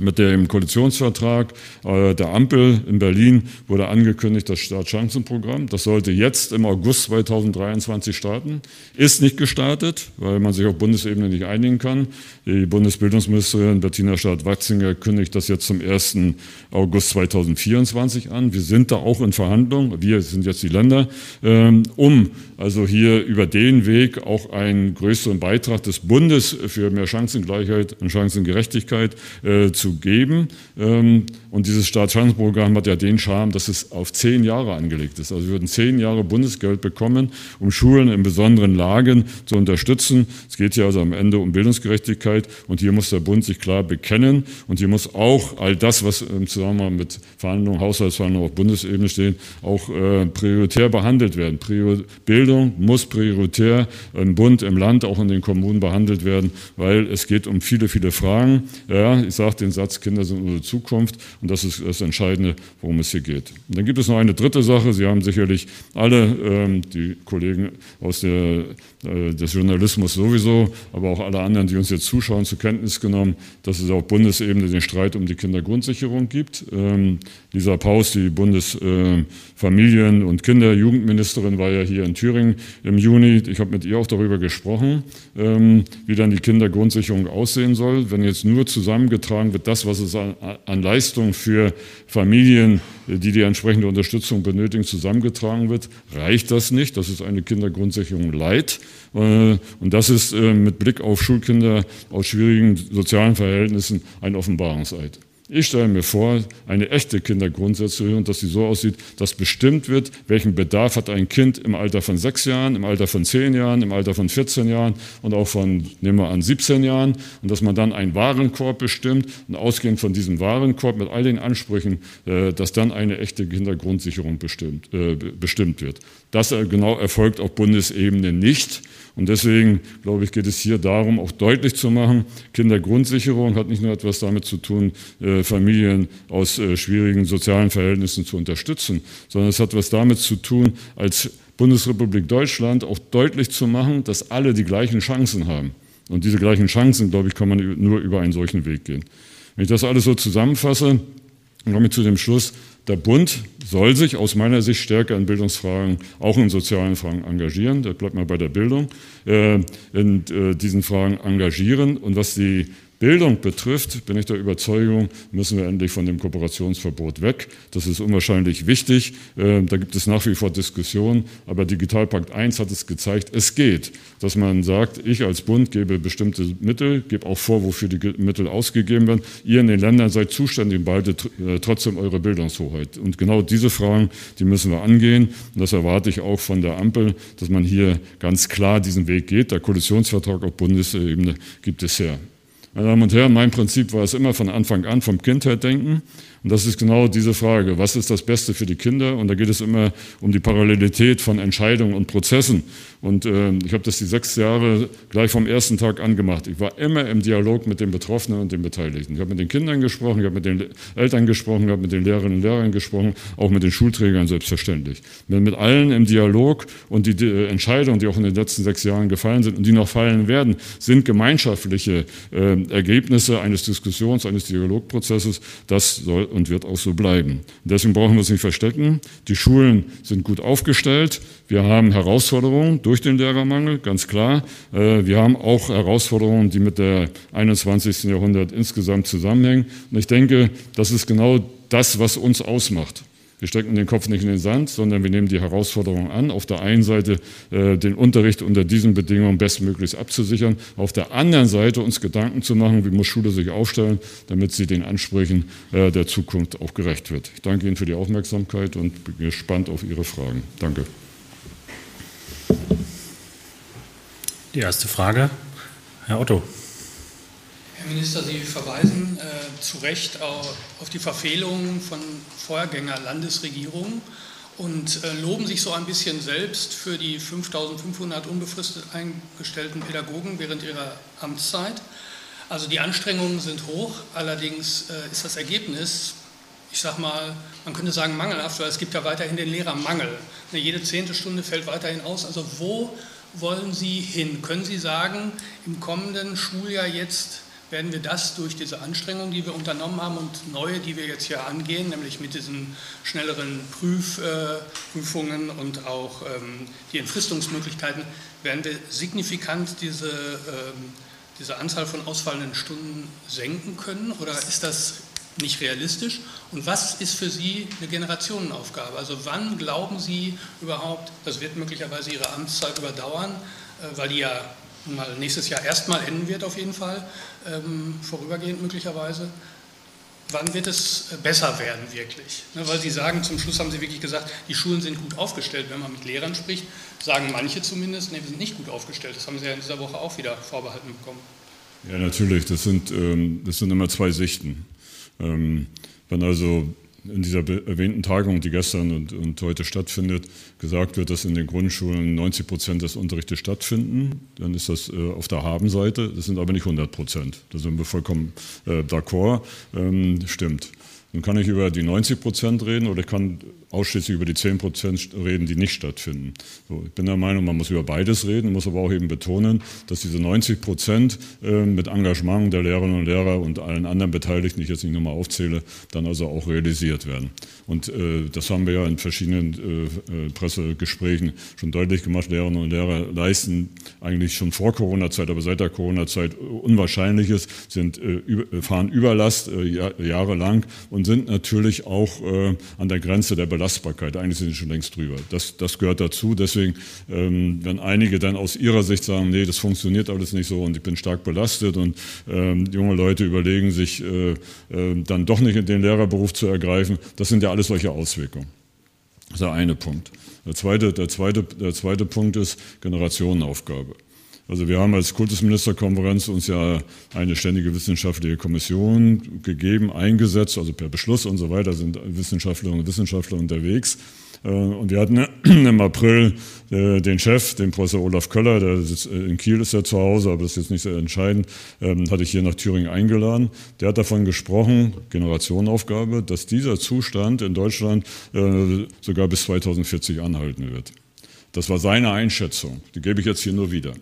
Mit dem Koalitionsvertrag äh, der Ampel in Berlin wurde angekündigt, das Startchancenprogramm. Das sollte jetzt im August 2023 starten. Ist nicht gestartet, weil man sich auf Bundesebene nicht einigen kann. Die Bundesbildungsministerin Bettina Stadt-Watzinger kündigt das jetzt zum 1. August 2024 an. Wir sind da auch in Verhandlungen, wir sind jetzt die Länder, ähm, um also hier über den Weg auch einen größeren Beitrag des Bundes für mehr Chancengleichheit und Chancengerechtigkeit äh, zu zu geben. Ähm, und dieses Staatschancenprogramm hat ja den Charme, dass es auf zehn Jahre angelegt ist. Also wir würden zehn Jahre Bundesgeld bekommen, um Schulen in besonderen Lagen zu unterstützen. Es geht hier also am Ende um Bildungsgerechtigkeit und hier muss der Bund sich klar bekennen und hier muss auch all das, was im Zusammenhang mit Verhandlungen, Haushaltsverhandlungen auf Bundesebene stehen, auch äh, prioritär behandelt werden. Bildung muss prioritär im Bund, im Land, auch in den Kommunen behandelt werden, weil es geht um viele, viele Fragen. Ja, ich sage den Satz, Kinder sind unsere Zukunft und das ist das Entscheidende, worum es hier geht. Und dann gibt es noch eine dritte Sache. Sie haben sicherlich alle, ähm, die Kollegen aus der, des Journalismus sowieso, aber auch alle anderen, die uns jetzt zuschauen, zur Kenntnis genommen, dass es auf Bundesebene den Streit um die Kindergrundsicherung gibt. Ähm, Lisa Paus, die Bundesfamilien- äh, und Kinder-Jugendministerin, war ja hier in Thüringen im Juni. Ich habe mit ihr auch darüber gesprochen, ähm, wie dann die Kindergrundsicherung aussehen soll. Wenn jetzt nur zusammengetragen wird, das, was es an, an Leistung für Familien, die die entsprechende Unterstützung benötigen, zusammengetragen wird, reicht das nicht. Das ist eine Kindergrundsicherung Leid. Äh, und das ist äh, mit Blick auf Schulkinder aus schwierigen sozialen Verhältnissen ein Offenbarungseid. Ich stelle mir vor, eine echte Kindergrundsätze, dass sie so aussieht, dass bestimmt wird, welchen Bedarf hat ein Kind im Alter von sechs Jahren, im Alter von zehn Jahren, im Alter von 14 Jahren und auch von, nehmen wir an, 17 Jahren und dass man dann einen Warenkorb bestimmt und ausgehend von diesem Warenkorb mit all den Ansprüchen, äh, dass dann eine echte Kindergrundsicherung bestimmt, äh, bestimmt wird. Das äh, genau erfolgt auf Bundesebene nicht. Und deswegen, glaube ich, geht es hier darum, auch deutlich zu machen, Kindergrundsicherung hat nicht nur etwas damit zu tun, äh, Familien aus äh, schwierigen sozialen Verhältnissen zu unterstützen, sondern es hat etwas damit zu tun, als Bundesrepublik Deutschland auch deutlich zu machen, dass alle die gleichen Chancen haben. Und diese gleichen Chancen, glaube ich, kann man nur über einen solchen Weg gehen. Wenn ich das alles so zusammenfasse, komme ich zu dem Schluss, der Bund soll sich aus meiner Sicht stärker in Bildungsfragen, auch in sozialen Fragen engagieren. Da bleibt mal bei der Bildung, äh, in äh, diesen Fragen engagieren. Und was die Bildung betrifft, bin ich der Überzeugung, müssen wir endlich von dem Kooperationsverbot weg. Das ist unwahrscheinlich wichtig. Ähm, da gibt es nach wie vor Diskussionen, aber Digitalpakt 1 hat es gezeigt, es geht, dass man sagt, ich als Bund gebe bestimmte Mittel, gebe auch vor, wofür die Mittel ausgegeben werden. Ihr in den Ländern seid zuständig, beide äh, trotzdem eure Bildungshoheit. Und genau diese Fragen, die müssen wir angehen. Und das erwarte ich auch von der Ampel, dass man hier ganz klar diesen Weg geht. Der Koalitionsvertrag auf Bundesebene gibt es her. Meine Damen und Herren, mein Prinzip war es immer von Anfang an vom Kind her denken. Und das ist genau diese Frage, was ist das Beste für die Kinder? Und da geht es immer um die Parallelität von Entscheidungen und Prozessen. Und äh, ich habe das die sechs Jahre gleich vom ersten Tag angemacht. Ich war immer im Dialog mit den Betroffenen und den Beteiligten. Ich habe mit den Kindern gesprochen, ich habe mit den Eltern gesprochen, ich habe mit den Lehrerinnen und Lehrern gesprochen, auch mit den Schulträgern selbstverständlich. Bin mit allen im Dialog und die, die Entscheidungen, die auch in den letzten sechs Jahren gefallen sind und die noch fallen werden, sind gemeinschaftliche äh, Ergebnisse eines Diskussions, eines Dialogprozesses. Das soll und wird auch so bleiben. Und deswegen brauchen wir uns nicht verstecken. Die Schulen sind gut aufgestellt. Wir haben Herausforderungen durch den Lehrermangel, ganz klar. Äh, wir haben auch Herausforderungen, die mit der 21. Jahrhundert insgesamt zusammenhängen. Und ich denke, das ist genau das, was uns ausmacht. Wir stecken den Kopf nicht in den Sand, sondern wir nehmen die Herausforderung an, auf der einen Seite äh, den Unterricht unter diesen Bedingungen bestmöglichst abzusichern, auf der anderen Seite uns Gedanken zu machen, wie muss Schule sich aufstellen, damit sie den Ansprüchen äh, der Zukunft auch gerecht wird. Ich danke Ihnen für die Aufmerksamkeit und bin gespannt auf Ihre Fragen. Danke. Die erste Frage, Herr Otto. Minister, Sie verweisen äh, zu Recht auf, auf die Verfehlungen von Vorgänger-Landesregierungen und äh, loben sich so ein bisschen selbst für die 5500 unbefristet eingestellten Pädagogen während ihrer Amtszeit. Also die Anstrengungen sind hoch, allerdings äh, ist das Ergebnis, ich sage mal, man könnte sagen mangelhaft, weil es gibt ja weiterhin den Lehrermangel. Jede zehnte Stunde fällt weiterhin aus. Also wo wollen Sie hin? Können Sie sagen, im kommenden Schuljahr jetzt werden wir das durch diese Anstrengungen, die wir unternommen haben und neue, die wir jetzt hier angehen, nämlich mit diesen schnelleren Prüf, äh, Prüfungen und auch ähm, die Entfristungsmöglichkeiten, werden wir signifikant diese, ähm, diese Anzahl von ausfallenden Stunden senken können? Oder ist das nicht realistisch? Und was ist für Sie eine Generationenaufgabe? Also wann glauben Sie überhaupt, das wird möglicherweise Ihre Amtszeit überdauern, äh, weil die ja mal nächstes Jahr erstmal enden wird auf jeden Fall, ähm, vorübergehend möglicherweise. wann wird es besser werden wirklich? Ne, weil Sie sagen, zum Schluss haben Sie wirklich gesagt, die Schulen sind gut aufgestellt. Wenn man mit Lehrern spricht, sagen manche zumindest, nee, wir sind nicht gut aufgestellt. Das haben Sie ja in dieser Woche auch wieder vorbehalten bekommen. Ja, natürlich. Das sind, ähm, das sind immer zwei Sichten. Ähm, wenn also in dieser erwähnten Tagung, die gestern und, und, heute stattfindet, gesagt wird, dass in den Grundschulen 90 Prozent des Unterrichtes stattfinden, dann ist das äh, auf der Habenseite. Das sind aber nicht 100 Prozent. Da sind wir vollkommen äh, d'accord. Ähm, stimmt. Nun kann ich über die 90 Prozent reden oder ich kann ausschließlich über die 10 Prozent reden, die nicht stattfinden. So, ich bin der Meinung, man muss über beides reden, muss aber auch eben betonen, dass diese 90 Prozent äh, mit Engagement der Lehrerinnen und Lehrer und allen anderen Beteiligten, die ich jetzt nicht nochmal aufzähle, dann also auch realisiert werden. Und äh, das haben wir ja in verschiedenen äh, äh Pressegesprächen schon deutlich gemacht. Lehrerinnen und Lehrer leisten eigentlich schon vor Corona-Zeit, aber seit der Corona-Zeit Unwahrscheinliches, sind, fahren Überlast jahrelang und sind natürlich auch an der Grenze der Belastung Belastbarkeit. Eigentlich sind sie schon längst drüber. Das, das gehört dazu. Deswegen, ähm, wenn einige dann aus ihrer Sicht sagen, nee, das funktioniert alles nicht so und ich bin stark belastet und ähm, junge Leute überlegen sich äh, äh, dann doch nicht in den Lehrerberuf zu ergreifen, das sind ja alles solche Auswirkungen. Das ist der eine Punkt. Der zweite, der zweite, der zweite Punkt ist Generationenaufgabe. Also wir haben als Kultusministerkonferenz uns ja eine ständige wissenschaftliche Kommission gegeben, eingesetzt, also per Beschluss und so weiter sind Wissenschaftlerinnen und Wissenschaftler unterwegs. Äh, und wir hatten [CLEARS THROAT] im April äh, den Chef, den Professor Olaf Köller, der sitzt äh, in Kiel ist er zu Hause, aber das ist jetzt nicht sehr entscheidend, ähm, hatte ich hier nach Thüringen eingeladen. Der hat davon gesprochen, Generationenaufgabe, dass dieser Zustand in Deutschland sogar bis 2040 anhalten wird. Das war seine Einschätzung. Die gebe ich jetzt hier nur wieder.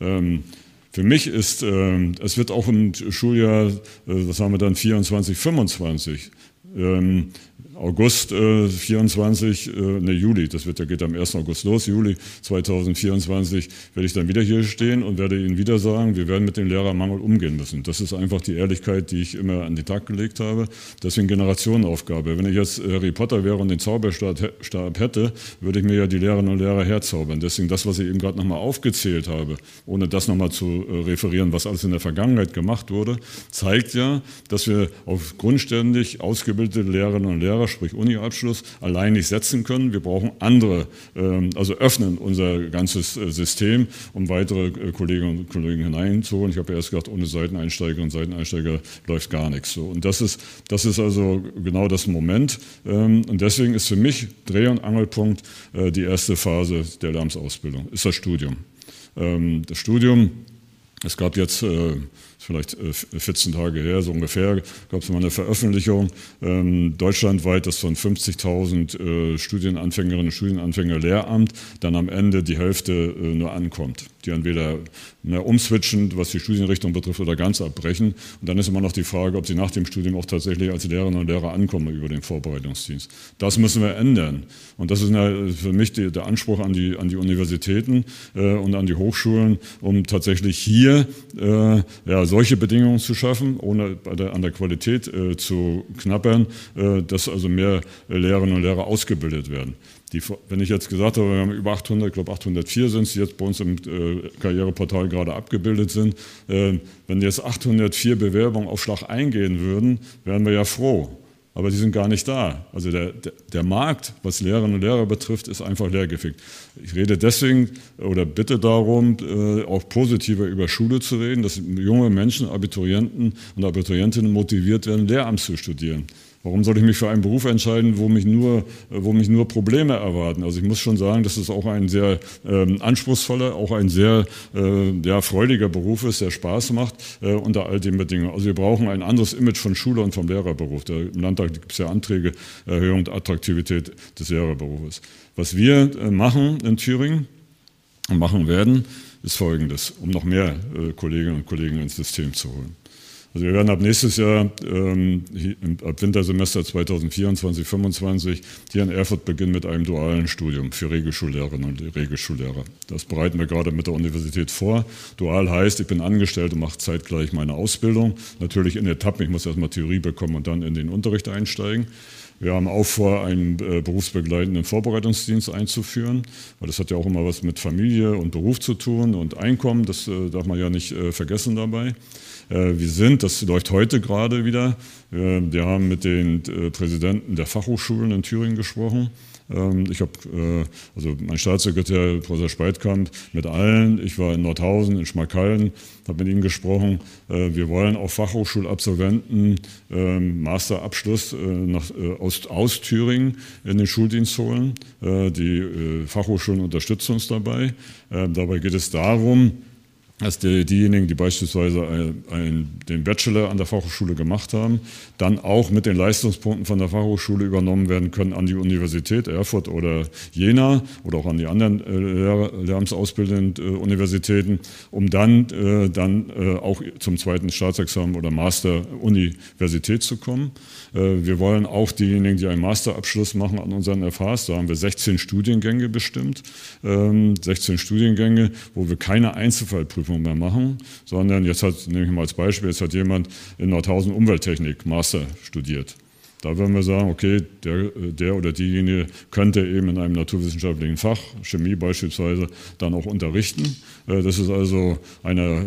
Ähm, für mich ist, äh, es wird auch im Schuljahr, äh, was haben wir dann, 24, 25, ähm, August äh, 24, äh, ne Juli, das wird, geht am 1. August los, Juli 2024 werde ich dann wieder hier stehen und werde Ihnen wieder sagen, wir werden mit dem Lehrermangel umgehen müssen. Das ist einfach die Ehrlichkeit, die ich immer an den Tag gelegt habe. Deswegen Generationenaufgabe. Wenn ich jetzt Harry Potter wäre und den Zauberstab hätte, würde ich mir ja die Lehrerinnen und Lehrer herzaubern. Deswegen das, was ich eben gerade nochmal aufgezählt habe, ohne das nochmal zu äh, referieren, was alles in der Vergangenheit gemacht wurde, zeigt ja, dass wir auf grundständig ausgebildete Lehrerinnen und Lehrer Lehrer, sprich Uni-Abschluss, allein nicht setzen können. Wir brauchen andere, ähm, also öffnen unser ganzes äh, System, um weitere äh, Kolleginnen und Kollegen hineinzuholen. Ich habe ja erst gesagt, ohne Seiteneinsteiger und Seiteneinsteiger läuft gar nichts. Und das ist, das ist also genau das Moment. Ähm, und deswegen ist für mich Dreh- und Angelpunkt äh, die erste Phase der Lärmsausbildung, ist das Studium. Ähm, das Studium, es gab jetzt vielleicht 14 äh, Tage her, so ungefähr, gab es mal eine Veröffentlichung. Ähm, deutschlandweit, dass von 50.000 äh, Studienanfängerinnen und Studienanfänger Lehramt dann am Ende die Hälfte äh, nur ankommt, die entweder ne, umswitchen, was die Studienrichtung betrifft, oder ganz abbrechen. Und dann ist immer noch die Frage, ob sie nach dem Studium auch tatsächlich als Lehrerinnen und Lehrer ankommen über den Vorbereitungsdienst. Das müssen wir ändern. Und das ist für mich die, der Anspruch an die, an die Universitäten äh, und an die Hochschulen, um tatsächlich hier äh, ja, solche Bedingungen zu schaffen, ohne der, an der Qualität äh, zu knappern, äh, dass also mehr Lehrerinnen und Lehrer ausgebildet werden. Die, wenn ich jetzt gesagt habe, wir haben über 800, ich glaube 804 sind es, die jetzt bei uns im äh, Karriereportal gerade abgebildet sind. Äh, wenn jetzt 804 Bewerbungen auf Schlag eingehen würden, wären wir ja froh aber die sind gar nicht da. Also der, der, der, Markt, was Lehrerinnen und Lehrer betrifft, ist einfach leergefickt. Ich rede deswegen oder bitte darum, äh, auch positiver über Schule zu reden, dass junge Menschen, Abiturienten und Abiturientinnen motiviert werden, Lehramt zu studieren. Warum soll ich mich für einen Beruf entscheiden, wo mich nur, wo mich nur Probleme erwarten? Also ich muss schon sagen, dass es auch ein sehr ähm, anspruchsvoller, auch ein sehr äh, ja, freudiger Beruf ist, der Spaß macht äh, unter all den Bedingungen. Also wir brauchen ein anderes Image von Schule und vom Lehrerberuf. Da, Im Landtag gibt es ja Anträge, Erhöhung der Attraktivität des Lehrerberufes. Was wir äh, machen in Thüringen und machen werden, ist Folgendes, um noch mehr äh, Kolleginnen und Kollegen ins System zu holen. Also wir werden ab nächstes Jahr, ähm, ab Wintersemester 2024, 2025, hier in Erfurt beginnen mit einem dualen Studium für Regelschullehrerinnen und Regelschullehrer. Das bereiten wir gerade mit der Universität vor. Dual heißt, ich bin angestellt und mache zeitgleich meine Ausbildung. Natürlich in Etappen, ich muss erstmal Theorie bekommen und dann in den Unterricht einsteigen. Wir haben auch vor, einen äh, berufsbegleitenden Vorbereitungsdienst einzuführen, weil das hat ja auch immer was mit Familie und Beruf zu tun und Einkommen, das äh, darf man ja nicht äh, vergessen dabei. Wir sind, das läuft heute gerade wieder, wir haben mit den Präsidenten der Fachhochschulen in Thüringen gesprochen ich habe, äh, also mein Staatssekretär, Professor Speitkamp, mit allen, ich war in Nordhausen, in Schmalkalden, habe mit ihnen gesprochen. Äh, wir wollen auch Fachhochschulabsolventen ähm, Masterabschluss äh, nach, aus, aus Thüringen in den Schuldienst holen. Die Fachhochschulen unterstützen uns dabei. Dabei geht es darum, dass die, diejenigen, die beispielsweise ein, ein, den Bachelor an der Fachhochschule gemacht haben, dann auch mit den Leistungspunkten von der Fachhochschule übernommen werden können an die Universität Erfurt oder Jena oder auch an die anderen äh, lehramtsausbildenden äh, Universitäten, um dann, äh, dann äh, auch zum zweiten Staatsexamen oder Master Universität zu kommen. Äh, wir wollen auch diejenigen, die einen Masterabschluss machen an unseren FHs, da haben wir 16 Studiengänge bestimmt, 16 ähm, Studiengänge, wo wir keine Einzelfallprüfung Prüfung mehr machen, sondern jetzt hat, nehme ich mal als Beispiel, jetzt hat jemand in Nordhausen Umwelttechnik Master studiert. Da würden wir sagen, okay, der, der oder diejenige könnte eben in einem naturwissenschaftlichen Fach, Chemie beispielsweise, dann auch unterrichten. Äh, das ist also eine,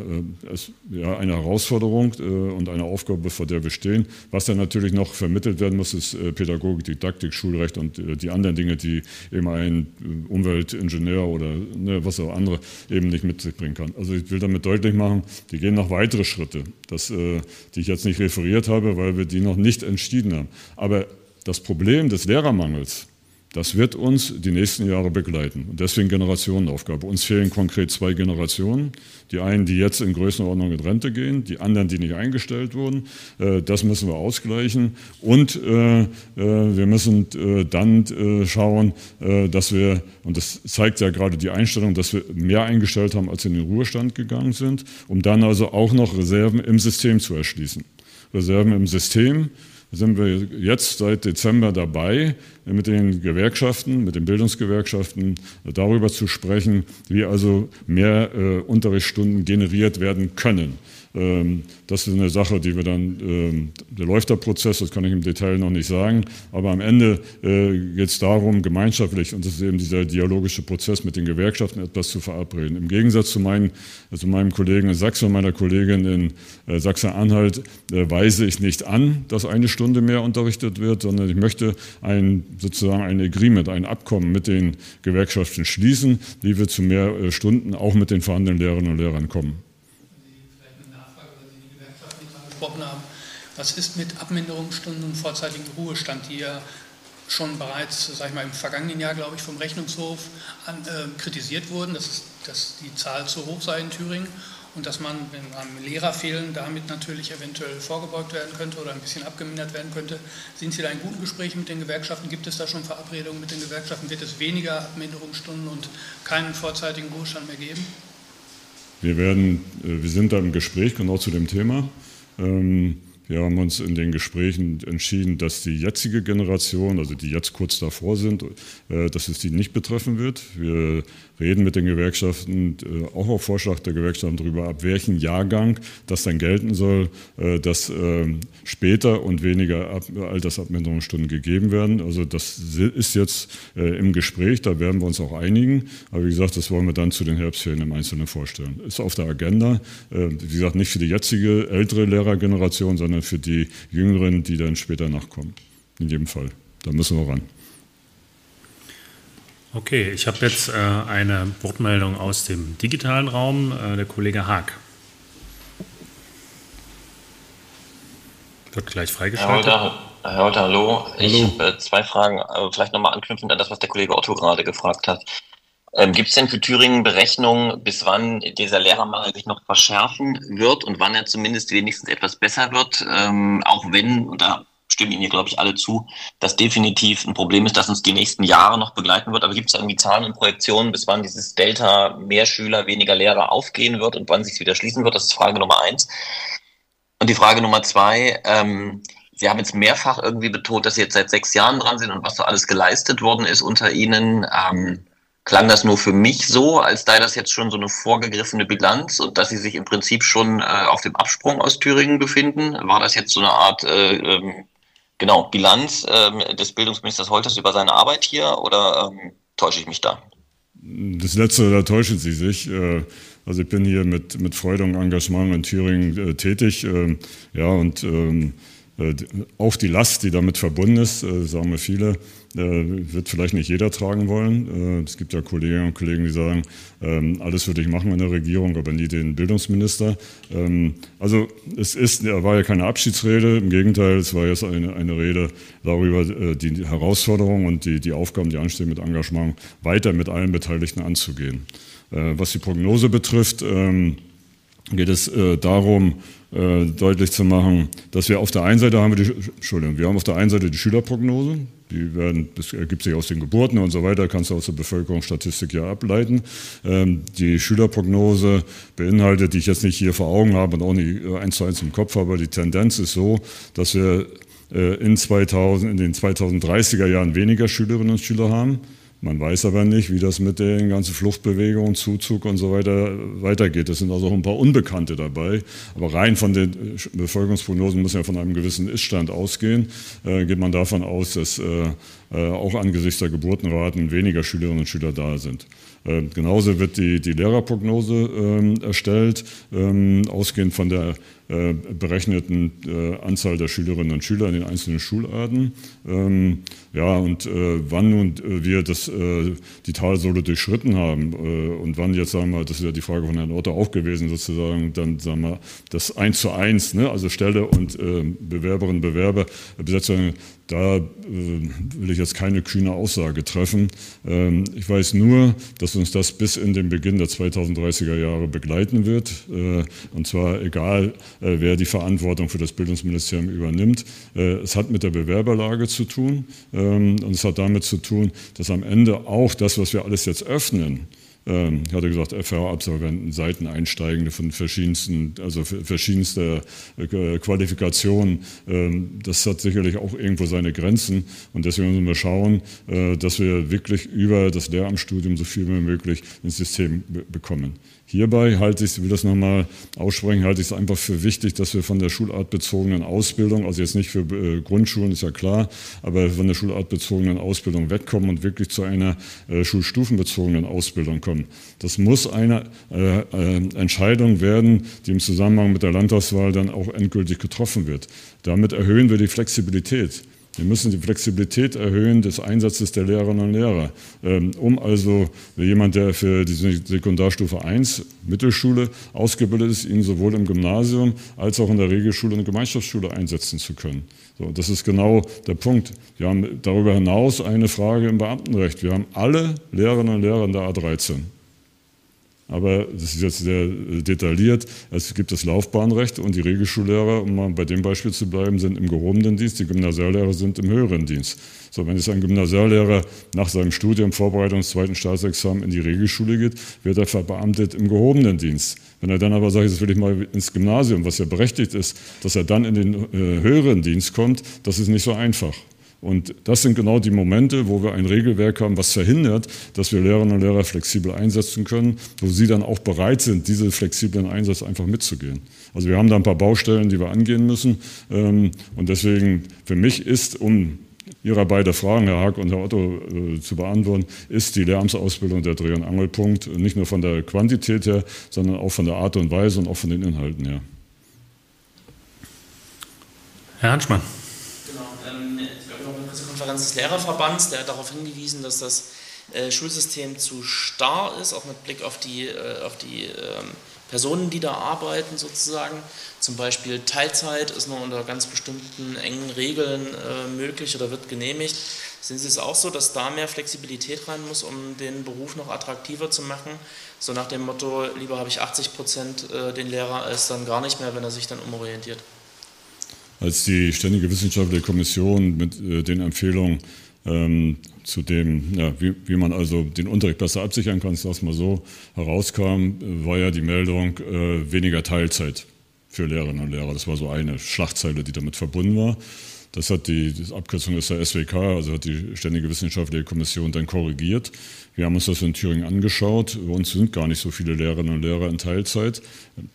äh, ja, eine Herausforderung äh, und eine Aufgabe, vor der wir stehen. Was dann natürlich noch vermittelt werden muss, ist Pädagogik, Didaktik, Schulrecht und die anderen Dinge, die eben ein Umweltingenieur oder ne, was auch andere eben nicht mit sich bringen kann. Also ich will damit deutlich machen, die gehen noch weitere Schritte, das, die ich jetzt nicht referiert habe, weil wir die noch nicht entschieden haben. Aber das Problem des Lehrermangels, das wird uns die nächsten Jahre begleiten. Und deswegen Generationenaufgabe. Uns fehlen konkret zwei Generationen. Die einen, die jetzt in Größenordnung in Rente gehen, die anderen, die nicht eingestellt wurden. Äh, das müssen wir ausgleichen. Und äh, äh, wir müssen dann schauen, dass wir, und das zeigt ja gerade die Einstellung, dass wir mehr eingestellt haben, als in den Ruhestand gegangen sind, um dann also auch noch Reserven im System zu erschließen. Reserven im System sind wir jetzt seit Dezember dabei, mit den Gewerkschaften, mit den Bildungsgewerkschaften darüber zu sprechen, wie also mehr äh, Unterrichtsstunden generiert werden können. Ähm, das ist eine Sache, die wir dann, ähm, der läuft der Prozess, das kann ich im Detail noch nicht sagen, aber am Ende äh, geht es darum, gemeinschaftlich, und das ist eben dieser dialogische Prozess mit den Gewerkschaften, etwas zu verabreden. Im Gegensatz zu, meinen, zu meinem Kollegen in Sachsen und meiner Kollegin in äh, Sachsen-Anhalt äh, weise ich nicht an, dass eine Stunde mehr unterrichtet wird, sondern ich möchte ein, sozusagen ein Agreement, ein Abkommen mit den Gewerkschaften schließen, wie wir zu mehr Stunden auch mit den vorhandenen Lehrerinnen und Lehrern kommen gesprochen haben. Was ist mit Abminderungsstunden und vorzeitigem Ruhestand, die ja schon bereits, sag ich mal, im vergangenen Jahr, glaube ich, vom Rechnungshof an, äh, kritisiert wurden, dass, es, dass die Zahl zu hoch sei in Thüringen und dass man, wenn einem Lehrer fehlen, damit natürlich eventuell vorgebeugt werden könnte oder ein bisschen abgemindert werden könnte. Sind Sie da in guten Gesprächen mit den Gewerkschaften? Gibt es da schon Verabredungen mit den Gewerkschaften? Wird es weniger Abminderungsstunden und keinen vorzeitigen Ruhestand mehr geben? Wir, werden, äh, wir sind da im Gespräch genau zu dem Thema. Ähm, wir haben uns in den Gesprächen entschieden, dass die jetzige Generation, also die jetzt kurz davor sind, äh, dass es die nicht betreffen wird. Wir reden mit den Gewerkschaften, äh, auch auf Vorschlag der Gewerkschaften darüber, ab welchem Jahrgang das dann gelten soll, äh, dass ähm, später und weniger Altersabminderungsstunden gegeben werden. Also das ist jetzt im Gespräch, da werden wir uns auch einigen. Aber wie gesagt, das wollen wir dann zu den Herbstferien im Einzelnen vorstellen. Ist auf der Agenda, wie gesagt, nicht für die jetzige ältere Lehrergeneration, sondern für die Jüngeren, die dann später nachkommen. In jedem Fall. Da müssen wir ran. Okay, ich habe jetzt äh, eine Wortmeldung aus dem digitalen Raum. Äh, der Kollege Haag. Wird gleich freigeschaltet. Herr Holter, Herr Holter hallo. hallo. Ich habe äh, zwei Fragen, äh, vielleicht nochmal anknüpfend an das, was der Kollege Otto gerade gefragt hat. Ähm, Gibt es denn für Thüringen Berechnungen, bis wann dieser Lehrermangel sich noch verschärfen wird und wann er zumindest wenigstens etwas besser wird? Ähm, auch wenn, und da stimmen Ihnen hier, glaube ich, alle zu, das definitiv ein Problem ist, das uns die nächsten Jahre noch begleiten wird. Aber gibt es irgendwie Zahlen und Projektionen, bis wann dieses Delta mehr Schüler, weniger Lehrer aufgehen wird und wann sich wieder schließen wird? Das ist Frage Nummer eins. Und die Frage Nummer zwei, ähm, Sie haben jetzt mehrfach irgendwie betont, dass Sie jetzt seit sechs Jahren dran sind und was so alles geleistet worden ist unter Ihnen. Ähm, klang das nur für mich so, als sei das jetzt schon so eine vorgegriffene Bilanz und dass sie sich im Prinzip schon äh, auf dem Absprung aus Thüringen befinden? War das jetzt so eine Art äh, ähm, Genau, Bilanz ähm, des Bildungsministers Holters über seine Arbeit hier oder ähm, täusche ich mich da? Das Letzte, da täuschen Sie sich. Äh, also ich bin hier mit, mit Freude und Engagement in Thüringen äh, tätig. Äh, ja, und ähm, äh, auch die Last, die damit verbunden ist, äh, sagen mir viele, äh, wird vielleicht nicht jeder tragen wollen. Es gibt ja Kolleginnen und Kollegen, die sagen, ähm, alles würde ich machen in der Regierung, aber nie den Bildungsminister. Ähm, also es ist, war ja keine Abschiedsrede, im Gegenteil, es war jetzt eine, eine Rede darüber, die Herausforderungen und die, die Aufgaben, die anstehen, mit Engagement weiter mit allen Beteiligten anzugehen. Was die Prognose betrifft, ähm, geht es darum, äh, deutlich zu machen, dass wir auf der einen Seite haben wir die, Entschuldigung, wir haben auf der einen Seite die Schülerprognose, die werden, das ergibt sich aus den Geburten und so weiter, kannst du aus der Bevölkerungsstatistik ja ableiten. Ähm, die Schülerprognose beinhaltet, die ich jetzt nicht hier vor Augen habe und auch nicht eins zu eins im Kopf habe, die Tendenz ist so, dass wir äh, in, 2000, in den 2030er Jahren weniger Schülerinnen und Schüler haben man weiß aber nicht, wie das mit den ganzen Fluchtbewegungen, Zuzug und so weiter weitergeht. Es sind also auch ein paar Unbekannte dabei. Aber rein von den Bevölkerungsprognosen muss ja von einem gewissen Iststand ausgehen. Äh, geht man davon aus, dass äh, auch angesichts der Geburtenraten weniger Schülerinnen und Schüler da sind. Äh, genauso wird die, die Lehrerprognose ähm, erstellt, ähm, ausgehend von der äh, berechneten äh, Anzahl der Schülerinnen und Schüler in den einzelnen Schularten. Ähm, ja, und äh, wann nun äh, wir das, äh, die Talsohle durchschritten haben und wann jetzt, sagen wir, das ist ja die Frage von Herrn Otter auch gewesen, sozusagen, dann sagen wir, das eins zu eins, ne, also Stelle und Bewerberinnen, Bewerber, Besetzung, da will ich jetzt keine kühne Aussage treffen. Ähm, ich weiß nur, dass uns das bis in den Beginn der 2030er Jahre begleiten wird. und zwar egal, äh, wer die Verantwortung für das Bildungsministerium übernimmt. Äh, es hat mit der Bewerberlage zu tun ähm, und es hat damit zu tun, dass am Ende auch das, was wir alles jetzt öffnen, ähm, ich hatte gesagt, FH-Absolventen, Seiteneinsteigende von verschiedensten, also verschiedenster äh, Qualifikationen. Ähm, das hat sicherlich auch irgendwo seine Grenzen. Und deswegen müssen wir schauen, dass wir wirklich über das Lehramtsstudium so viel wie möglich ins System bekommen. Hierbei halte ich, will das nochmal aussprechen, halte ich es einfach für wichtig, dass wir von der schulartbezogenen Ausbildung, also jetzt nicht für äh, Grundschulen, ist ja klar, aber von der schulartbezogenen Ausbildung wegkommen und wirklich zu einer äh, schulstufenbezogenen Ausbildung kommen. Das muss eine äh, äh Entscheidung werden, die im Zusammenhang mit der Landtagswahl dann auch endgültig getroffen wird. Damit erhöhen wir die Flexibilität. Wir müssen die Flexibilität erhöhen des Einsatzes der Lehrerinnen und Lehrer, ähm, um also jemand, der für die Sekundarstufe 1 Mittelschule ausgebildet ist, ihn sowohl im Gymnasium als auch in der Regelschule und Gemeinschaftsschule einsetzen zu können. So, das ist genau der Punkt. Wir haben darüber hinaus eine Frage im Beamtenrecht. Wir haben alle Lehrerinnen und Lehrer in der A13 aber das ist jetzt sehr äh, detailliert. Es gibt das Laufbahnrecht und die Regelschullehrer, um mal bei dem Beispiel zu bleiben, sind im gehobenen Dienst, die Gymnasiallehrer sind im höheren Dienst. So, wenn jetzt ein Gymnasiallehrer nach seinem Studium, Vorbereitung des zweiten Staatsexamens in die Regelschule geht, wird er verbeamtet im gehobenen Dienst. Wenn er dann aber sagt, jetzt will ich mal ins Gymnasium, was ja berechtigt ist, dass er dann in den äh, höheren Dienst kommt, das ist nicht so einfach. Und das sind genau die Momente, wo wir ein Regelwerk haben, was verhindert, dass wir Lehrerinnen und Lehrer flexibel einsetzen können, wo sie dann auch bereit sind, diese flexiblen Einsatz einfach mitzugehen. Also wir haben da ein paar Baustellen, die wir angehen müssen. Ähm, und deswegen für mich ist, um Ihrer beiden Fragen, Herr Haag und Herr Otto, äh, zu beantworten, ist die Lehramtsausbildung der Dreh- und Angelpunkt, nicht nur von der Quantität her, sondern auch von der Art und Weise und auch von den Inhalten her. Herr Hanschmann. Pressekonferenz des Lehrerverbands, der hat darauf hingewiesen, dass das äh, Schulsystem zu starr ist, auch mit Blick auf die, äh, auf die ähm, Personen, die da arbeiten sozusagen. Zum Beispiel Teilzeit ist nur unter ganz bestimmten engen Regeln äh, möglich oder wird genehmigt. Sind Sie es auch so, dass da mehr Flexibilität rein muss, um den Beruf noch attraktiver zu machen? So nach dem Motto, lieber habe ich 80 Prozent den Lehrer als dann gar nicht mehr, wenn er sich dann umorientiert als die Ständige Wissenschaftliche Kommission mit äh, den Empfehlungen ähm, zu dem, ja, wie, wie, man also den Unterricht besser absichern kann, das mal so herauskam, äh, war ja die Meldung äh, weniger Teilzeit für Lehrerinnen und Lehrer. Das war so eine Schlagzeile, die damit verbunden war. Das hat die, die Abkürzung ist der SWK, also hat die Ständige Wissenschaftliche Kommission dann korrigiert. Wir haben uns das in Thüringen angeschaut. Bei uns sind gar nicht so viele Lehrerinnen und Lehrer in Teilzeit.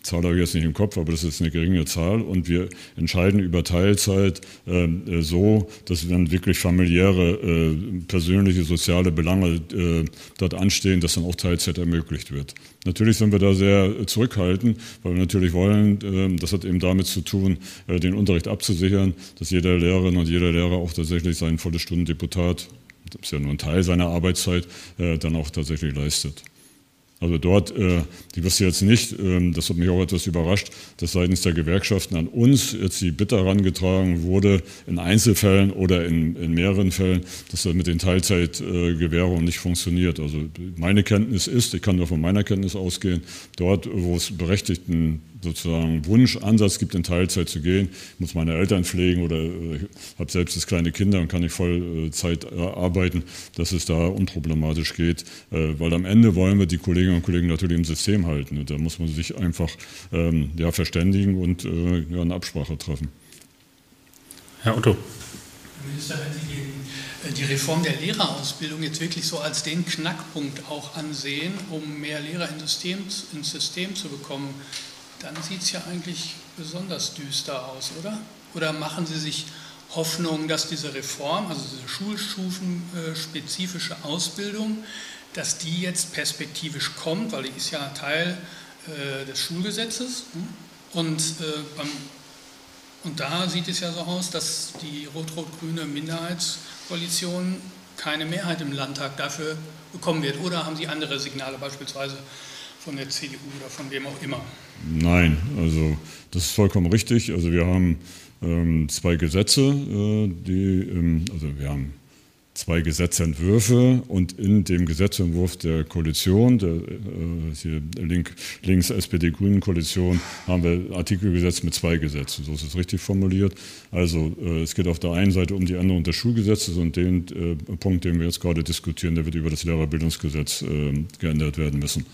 Zahl habe ich jetzt nicht im Kopf, aber das ist eine geringe Zahl. Und wir entscheiden über Teilzeit äh, so, dass dann wirklich familiäre, äh, persönliche, soziale Belange äh, dort anstehen, dass dann auch Teilzeit ermöglicht wird. Natürlich sind wir da sehr zurückhaltend, weil wir natürlich wollen, äh, das hat eben damit zu tun, äh, den Unterricht abzusichern, dass jeder Lehrerin und jeder Lehrer auch tatsächlich sein volles Stundendeputat das ist ja nur ein Teil seiner Arbeitszeit, äh, dann auch tatsächlich leistet. Also dort, äh, die wüsste jetzt nicht, äh, das hat mich auch etwas überrascht, dass seitens der Gewerkschaften an uns jetzt die Bitte herangetragen wurde, in Einzelfällen oder in, in mehreren Fällen, dass das mit den Teilzeitgewährungen nicht funktioniert. Also meine Kenntnis ist, ich kann nur von meiner Kenntnis ausgehen, dort, wo es berechtigten sozusagen Wunschansatz gibt, in Teilzeit zu gehen. Ich muss meine Eltern pflegen oder äh, habe selbst jetzt kleine Kinder und kann nicht Vollzeit äh, arbeiten, dass es da unproblematisch geht. Äh, weil am Ende wollen wir die Kolleginnen und Kollegen natürlich im System halten. Und da muss man sich einfach ähm, ja, verständigen und ja, eine Absprache treffen. Herr Otto. Herr Minister, wenn Sie den, die Reform der Lehrerausbildung jetzt wirklich so als den Knackpunkt auch ansehen, um mehr Lehrer ins System, ins System zu bekommen, dann sieht es ja eigentlich besonders düster aus, oder? Oder machen Sie sich Hoffnung, dass diese Reform, also diese schulstufenspezifische Ausbildung, dass die jetzt perspektivisch kommt, weil die ist ja Teil äh, des Schulgesetzes. Hm? Und, äh, beim, und da sieht es ja so aus, dass die rot-rot-grüne Minderheitskoalition keine Mehrheit im Landtag dafür bekommen wird. Oder haben Sie andere Signale beispielsweise von der CDU oder von wem auch immer. Nein, also das ist vollkommen richtig. Also wir haben ähm, zwei Gesetze, äh, die, ähm, also wir haben zwei Gesetzentwürfe und in dem Gesetzentwurf der Koalition, der äh, hier Link, links SPD-Grünen-Koalition, haben wir Artikel gesetzt mit zwei Gesetzen. So ist es richtig formuliert. Also äh, es geht auf der einen Seite um die Änderung des Schulgesetzes und den äh, Punkt, den wir jetzt gerade diskutieren, der wird über das Lehrerbildungsgesetz äh, geändert werden müssen.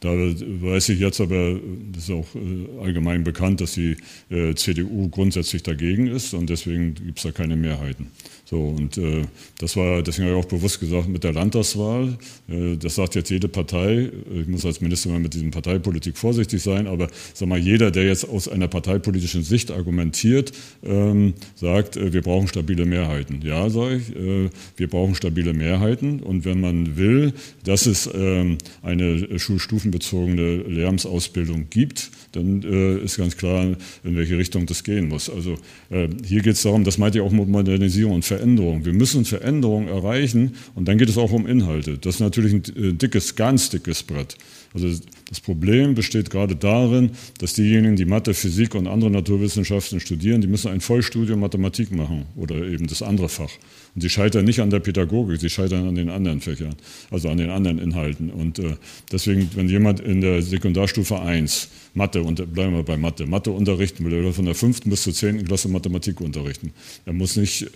Da weiß ich jetzt aber, das ist auch äh, allgemein bekannt, dass die äh, CDU grundsätzlich dagegen ist und deswegen gibt es da keine Mehrheiten. So, und äh, das war, deswegen habe ich auch bewusst gesagt, mit der Landtagswahl, äh, das sagt jetzt jede Partei, ich muss als Minister mal mit diesem Parteipolitik vorsichtig sein, aber sag mal, jeder, der jetzt aus einer parteipolitischen Sicht argumentiert, ähm, sagt, äh, wir brauchen stabile Mehrheiten. Ja, sage ich, äh, wir brauchen stabile Mehrheiten und wenn man will, dass es ähm, eine schulstufenbezogene Lehramtsausbildung gibt, dann äh, ist ganz klar, in welche Richtung das gehen muss. Also äh, hier geht es darum, das meint ja auch Modernisierung und Veränderung Veränderung. Wir müssen Veränderung erreichen und dann geht es auch um Inhalte. Das ist natürlich ein äh, dickes, ganz dickes Brett. Also das Problem besteht gerade darin, dass diejenigen, die Mathe, Physik und andere Naturwissenschaften studieren, die müssen ein Vollstudium Mathematik machen oder eben das andere Fach. Und sie scheitern nicht an der Pädagogik, sie scheitern an den anderen Fächern, also an den anderen Inhalten. Und äh, deswegen, wenn jemand in der Sekundarstufe 1 Mathe, und bleiben wir bei Mathe, Mathe unterrichten will, oder von der fünften bis zur zehnten Klasse Mathematik unterrichten, er muss nicht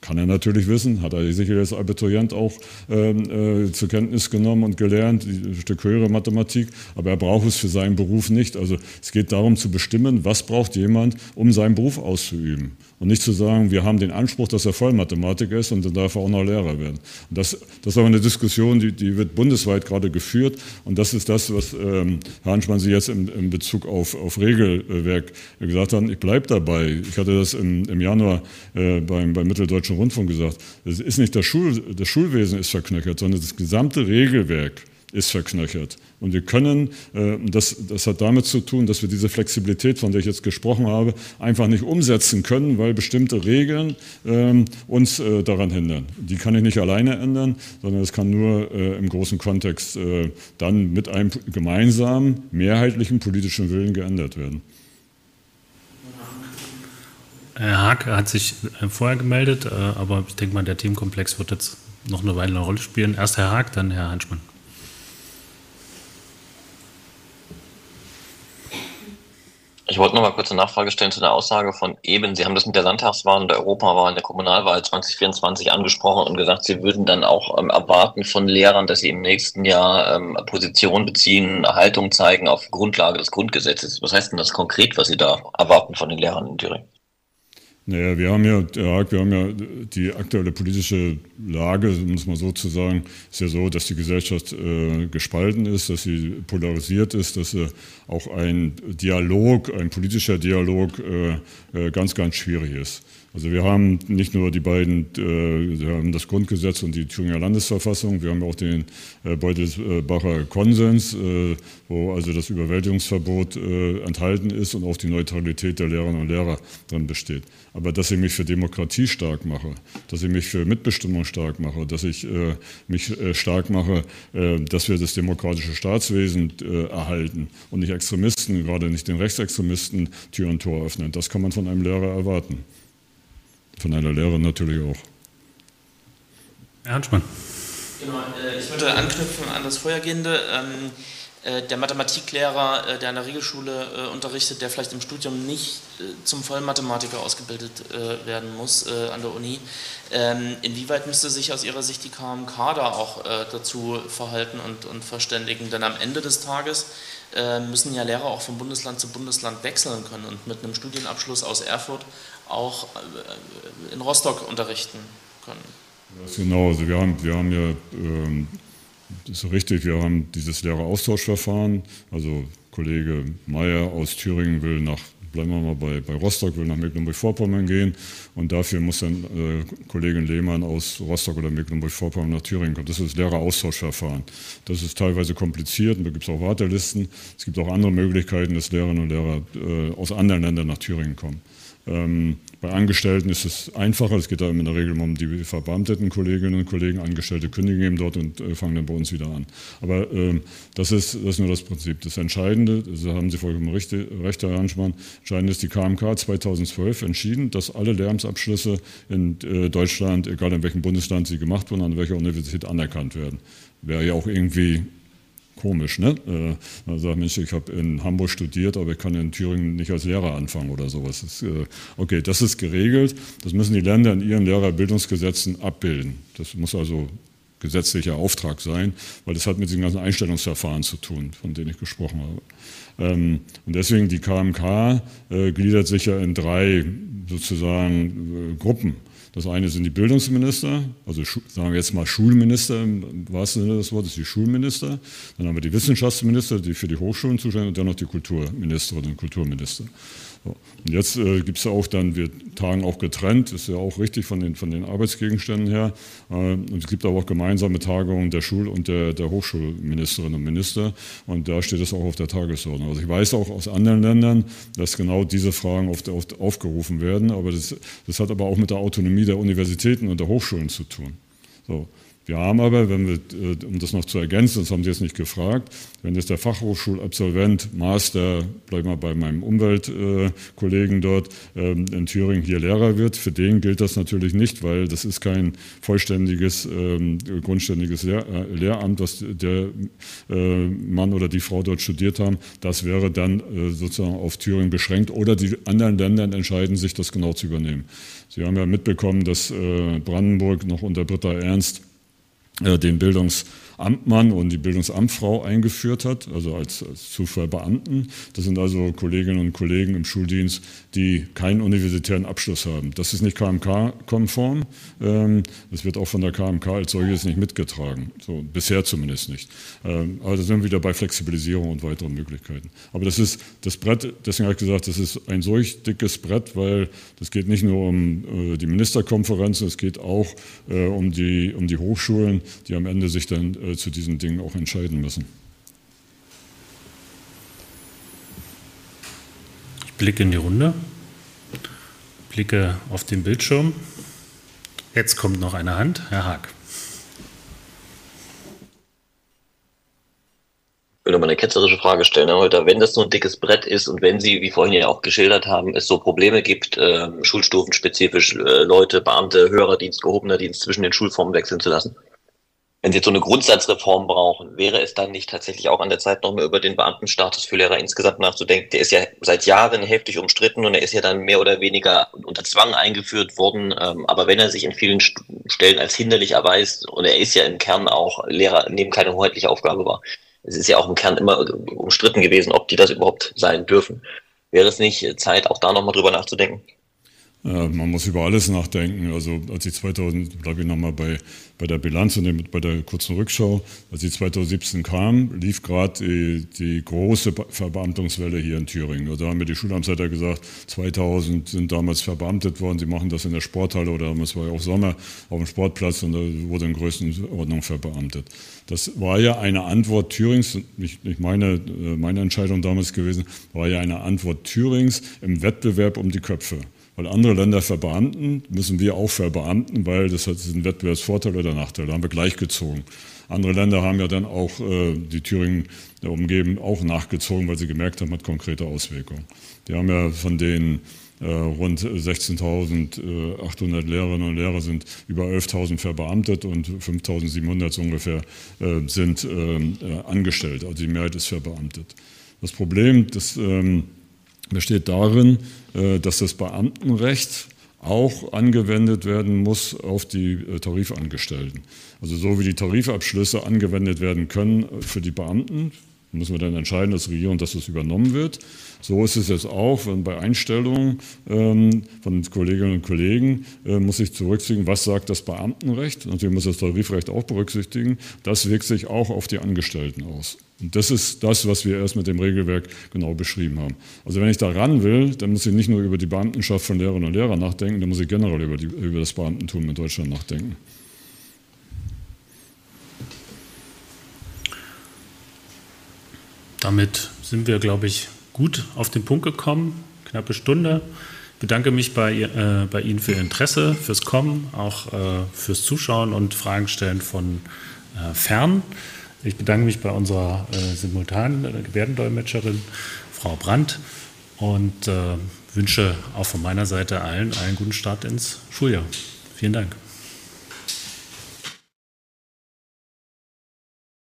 kann er natürlich wissen, hat er sicher als Abiturient auch ähm, äh, zur Kenntnis genommen und gelernt, ein Stück höhere Mathematik, aber er braucht es für seinen Beruf nicht. Also es geht darum zu bestimmen, was braucht jemand, um seinen Beruf auszuüben. Und nicht zu sagen, wir haben den Anspruch, dass er Vollmathematiker ist und dann darf er auch noch Lehrer werden. Und das, das ist aber eine Diskussion, die, die wird bundesweit gerade geführt. Und das ist das, was ähm, Herr Hanschmann Sie jetzt in, in Bezug auf, auf Regelwerk gesagt hat. Ich bleibe dabei. Ich hatte das im, im Januar äh, beim, beim Mitteldeutschen Rundfunk gesagt. Es ist nicht das, Schul, das Schulwesen ist verknöchert, sondern das gesamte Regelwerk ist verknöchert. Und wir können, äh, das, das hat damit zu tun, dass wir diese Flexibilität, von der ich jetzt gesprochen habe, einfach nicht umsetzen können, weil bestimmte Regeln ähm, uns äh, daran hindern. Die kann ich nicht alleine ändern, sondern es kann nur äh, im großen Kontext dann mit einem gemeinsamen, mehrheitlichen politischen Willen geändert werden. Herr Haag hat sich vorher gemeldet, aber ich denke mal, der Themenkomplex wird jetzt noch eine Weile eine Rolle spielen. Erst Herr Haag, dann Herr Hanschmann. Ich wollte noch mal kurz eine Nachfrage stellen zu der Aussage von eben. Sie haben das mit der Landtagswahl und der Europawahl, der Kommunalwahl 2024 angesprochen und gesagt, Sie würden dann auch ähm, erwarten von Lehrern, dass sie im nächsten Jahr ähm, Position beziehen, Haltung zeigen auf Grundlage des Grundgesetzes. Was heißt denn das konkret, was Sie da erwarten von den Lehrern in Thüringen? Naja, wir haben ja, wir haben ja die aktuelle politische Lage, um es mal so zu sagen, ist ja so, dass die Gesellschaft äh, gespalten ist, dass sie polarisiert ist, dass äh, auch ein Dialog, ein politischer Dialog äh, äh ganz, ganz schwierig ist. Also wir haben nicht nur die beiden, äh, wir haben das Grundgesetz und die Thüringer Landesverfassung, wir haben auch den äh, Beutelsbacher Konsens, äh, wo also das Überwältigungsverbot enthalten ist und auch die Neutralität der Lehrerinnen und Lehrer drin besteht. Aber dass ich mich für Demokratie stark mache, dass ich mich für Mitbestimmung stark mache, dass ich mich stark mache, dass wir das demokratische Staatswesen erhalten und nicht Extremisten, gerade nicht den Rechtsextremisten Tür und Tor öffnen, das kann man von einem Lehrer erwarten von einer Lehrerin natürlich auch. Herr Hanschmann. Genau, äh, ich würde anknüpfen an das Vorhergehende. Ähm, äh, der Mathematiklehrer, äh, der an der Regelschule unterrichtet, der vielleicht im Studium nicht zum Vollmathematiker ausgebildet werden muss an der Uni, ähm, inwieweit müsste sich aus Ihrer Sicht die KMK da auch dazu verhalten und, und verständigen? Denn am Ende des Tages müssen ja Lehrer auch von Bundesland zu Bundesland wechseln können und mit einem Studienabschluss aus Erfurt auch äh, in Rostock unterrichten können. Genau, also wir haben, wir haben ja, ähm, das ist richtig, wir haben dieses Lehreraustauschverfahren, also Kollege Meyer aus Thüringen will nach, bleiben wir mal bei, bei Rostock, will nach Mecklenburg-Vorpommern gehen und dafür muss dann äh, Kollegin Lehmann aus Rostock oder Mecklenburg-Vorpommern nach Thüringen kommen. Das ist das Lehreraustauschverfahren. Das ist teilweise kompliziert und da gibt es auch Wartelisten. Es gibt auch andere Möglichkeiten, dass Lehrerinnen und Lehrer äh, aus anderen Ländern nach Thüringen kommen. Ähm, bei Angestellten ist es einfacher. Es geht da in der Regel um die verbeamteten Kolleginnen und Kollegen. Angestellte kündigen eben dort und äh, fangen dann bei uns wieder an. Aber ähm, das, ist, das ist nur das Prinzip. Das Entscheidende, da haben Sie vollkommen recht, recht Herr Hanschmann, entscheidend ist die KMK 2012 entschieden, dass alle Lehramtsabschlüsse in äh, Deutschland, egal in welchem Bundesland sie gemacht wurden, an welcher Universität anerkannt werden. Wäre ja auch irgendwie komisch, ne? Äh, man sagt, Mensch, ich habe in Hamburg studiert, aber ich kann in Thüringen nicht als Lehrer anfangen oder sowas. Das äh, okay, das ist geregelt. Das müssen die Länder in ihren Lehrerbildungsgesetzen abbilden. Das muss also gesetzlicher Auftrag sein, weil das hat mit diesen ganzen Einstellungsverfahren zu tun, von denen ich gesprochen habe. Ähm, und deswegen die KMK äh, gliedert sich ja in drei sozusagen äh, Gruppen. Das eine sind die Bildungsminister, also sagen wir jetzt mal Schulminister im wahrsten Sinne des Wortes, die Schulminister. Dann haben wir die Wissenschaftsminister, die für die Hochschulen zuständig sind, und dann noch die Kulturministerinnen und Kulturminister. Und jetzt äh, gibt es auch dann, wir tagen auch getrennt, ist ja auch richtig von den, von den Arbeitsgegenständen her. Äh, und es gibt aber auch gemeinsame Tagungen der Schul- und der, der Hochschulministerinnen und Minister. Und da steht es auch auf der Tagesordnung. Also ich weiß auch aus anderen Ländern, dass genau diese Fragen oft, oft aufgerufen werden. Aber das, das hat aber auch mit der Autonomie der Universitäten und der Hochschulen zu tun. So. Wir haben aber, wenn wir, äh, um das noch zu ergänzen, das haben Sie jetzt nicht gefragt, wenn jetzt der Fachhochschulabsolvent, Master, bleib mal bei meinem Umweltkollegen dort ähm, in Thüringen hier Lehrer wird, für den gilt das natürlich nicht, weil das ist kein vollständiges, ähm, grundständiges äh, Lehramt, das der äh, Mann oder die Frau dort studiert haben. Das wäre dann sozusagen auf Thüringen beschränkt oder die anderen Länder entscheiden sich, das genau zu übernehmen. Sie haben ja mitbekommen, dass Brandenburg noch unter Britta Ernst den Bildungsamtmann und die Bildungsamtfrau eingeführt hat, also als, als Zufallbeamten. Das sind also Kolleginnen und Kollegen im Schuldienst, die keinen universitären Abschluss haben. Das ist nicht KMK-konform. Ähm, das wird auch von der KMK als solches nicht mitgetragen. So, bisher zumindest nicht. Ähm, aber da sind wir wieder bei Flexibilisierung und weiteren Möglichkeiten. Aber das ist das Brett, deswegen habe ich gesagt, das ist ein solch dickes Brett, weil das geht nicht nur um äh, die Ministerkonferenzen, es geht auch äh, um, die, um die Hochschulen, die am Ende sich dann äh, zu diesen Dingen auch entscheiden müssen. Ich blicke in die Runde, blicke auf den Bildschirm. Jetzt kommt noch eine Hand, Herr Haag. Ich will nochmal eine ketzerische Frage stellen, Herr Holter. Wenn das so ein dickes Brett ist und wenn Sie, wie vorhin ja auch geschildert haben, es so Probleme gibt, äh, schulstufenspezifisch äh, Leute, Beamte, höherer Dienst, gehobener Dienst zwischen den Schulformen wechseln zu lassen, wenn Sie jetzt so eine Grundsatzreform brauchen, wäre es dann nicht tatsächlich auch an der Zeit, nochmal über den Beamtenstatus für Lehrer insgesamt nachzudenken? Der ist ja seit Jahren heftig umstritten und er ist ja dann mehr oder weniger unter Zwang eingeführt worden. Ähm, aber wenn er sich in vielen Stellen als hinderlich erweist und er ist ja im Kern auch Lehrer, neben keine hoheitliche Aufgabe war, es ist ja auch im Kern immer umstritten gewesen, ob die das überhaupt sein dürfen. Wäre es nicht Zeit, auch da nochmal drüber nachzudenken? man muss über alles nachdenken. Also als ich 2000, glaube ich nochmal bei, bei der Bilanz und bei der kurzen Rückschau, als ich 2017 kam, lief gerade die, die, große Verbeamtungswelle hier in Thüringen. Also da haben mir die Schulamtsleiter gesagt, 2000 sind damals verbeamtet worden, sie machen das in der Sporthalle oder es war ja auch Sommer auf dem Sportplatz und da wurde in Größenordnung verbeamtet. Das war ja eine Antwort Thürings, nicht, nicht meine, äh, meine Entscheidung damals gewesen, war ja eine Antwort Thürings im Wettbewerb um die Köpfe. Weil andere Länder verbeamten, müssen wir auch verbeamten, weil das hat einen Wettbewerbsvorteil oder Nachteil. Da haben wir gleichgezogen. Andere Länder haben ja dann auch äh, die Thüringen umgeben auch nachgezogen, weil sie gemerkt haben, hat konkrete Auswirkungen. Die haben ja von den äh, rund 16.800 Lehrerinnen und Lehrer sind über 11.000 verbeamtet und 5.700 so ungefähr äh, sind ähm, äh, angestellt. Also die Mehrheit ist verbeamtet. Das Problem, das ähm, besteht darin, äh, dass das Beamtenrecht auch angewendet werden muss auf die äh, Tarifangestellten. Also so wie die Tarifabschlüsse angewendet werden können für die Beamten, müssen wir dann entscheiden als Regierung, dass das übernommen wird. So ist es jetzt auch, wenn bei Einstellungen ähm, von Kolleginnen und Kollegen äh, muss ich zurückziehen, was sagt das Beamtenrecht. Natürlich muss das Tarifrecht auch berücksichtigen. Das wirkt sich auch auf die Angestellten aus. Und das ist das, was wir erst mit dem Regelwerk genau beschrieben haben. Also wenn ich da ran will, dann muss ich nicht nur über die Beamtenschaft von Lehrerinnen und Lehrern nachdenken, dann muss ich generell über, die, über das Beamtentum in Deutschland nachdenken. Damit sind wir, glaube ich, gut auf den Punkt gekommen. Knappe Stunde. Ich bedanke mich bei, äh, bei Ihnen für Ihr Interesse, fürs Kommen, auch äh, fürs Zuschauen und Fragen stellen von äh, fern. Ich bedanke mich bei unserer äh, simultanen äh, Gebärdendolmetscherin, Frau Brandt, und äh, wünsche auch von meiner Seite allen einen guten Start ins Schuljahr. Vielen Dank.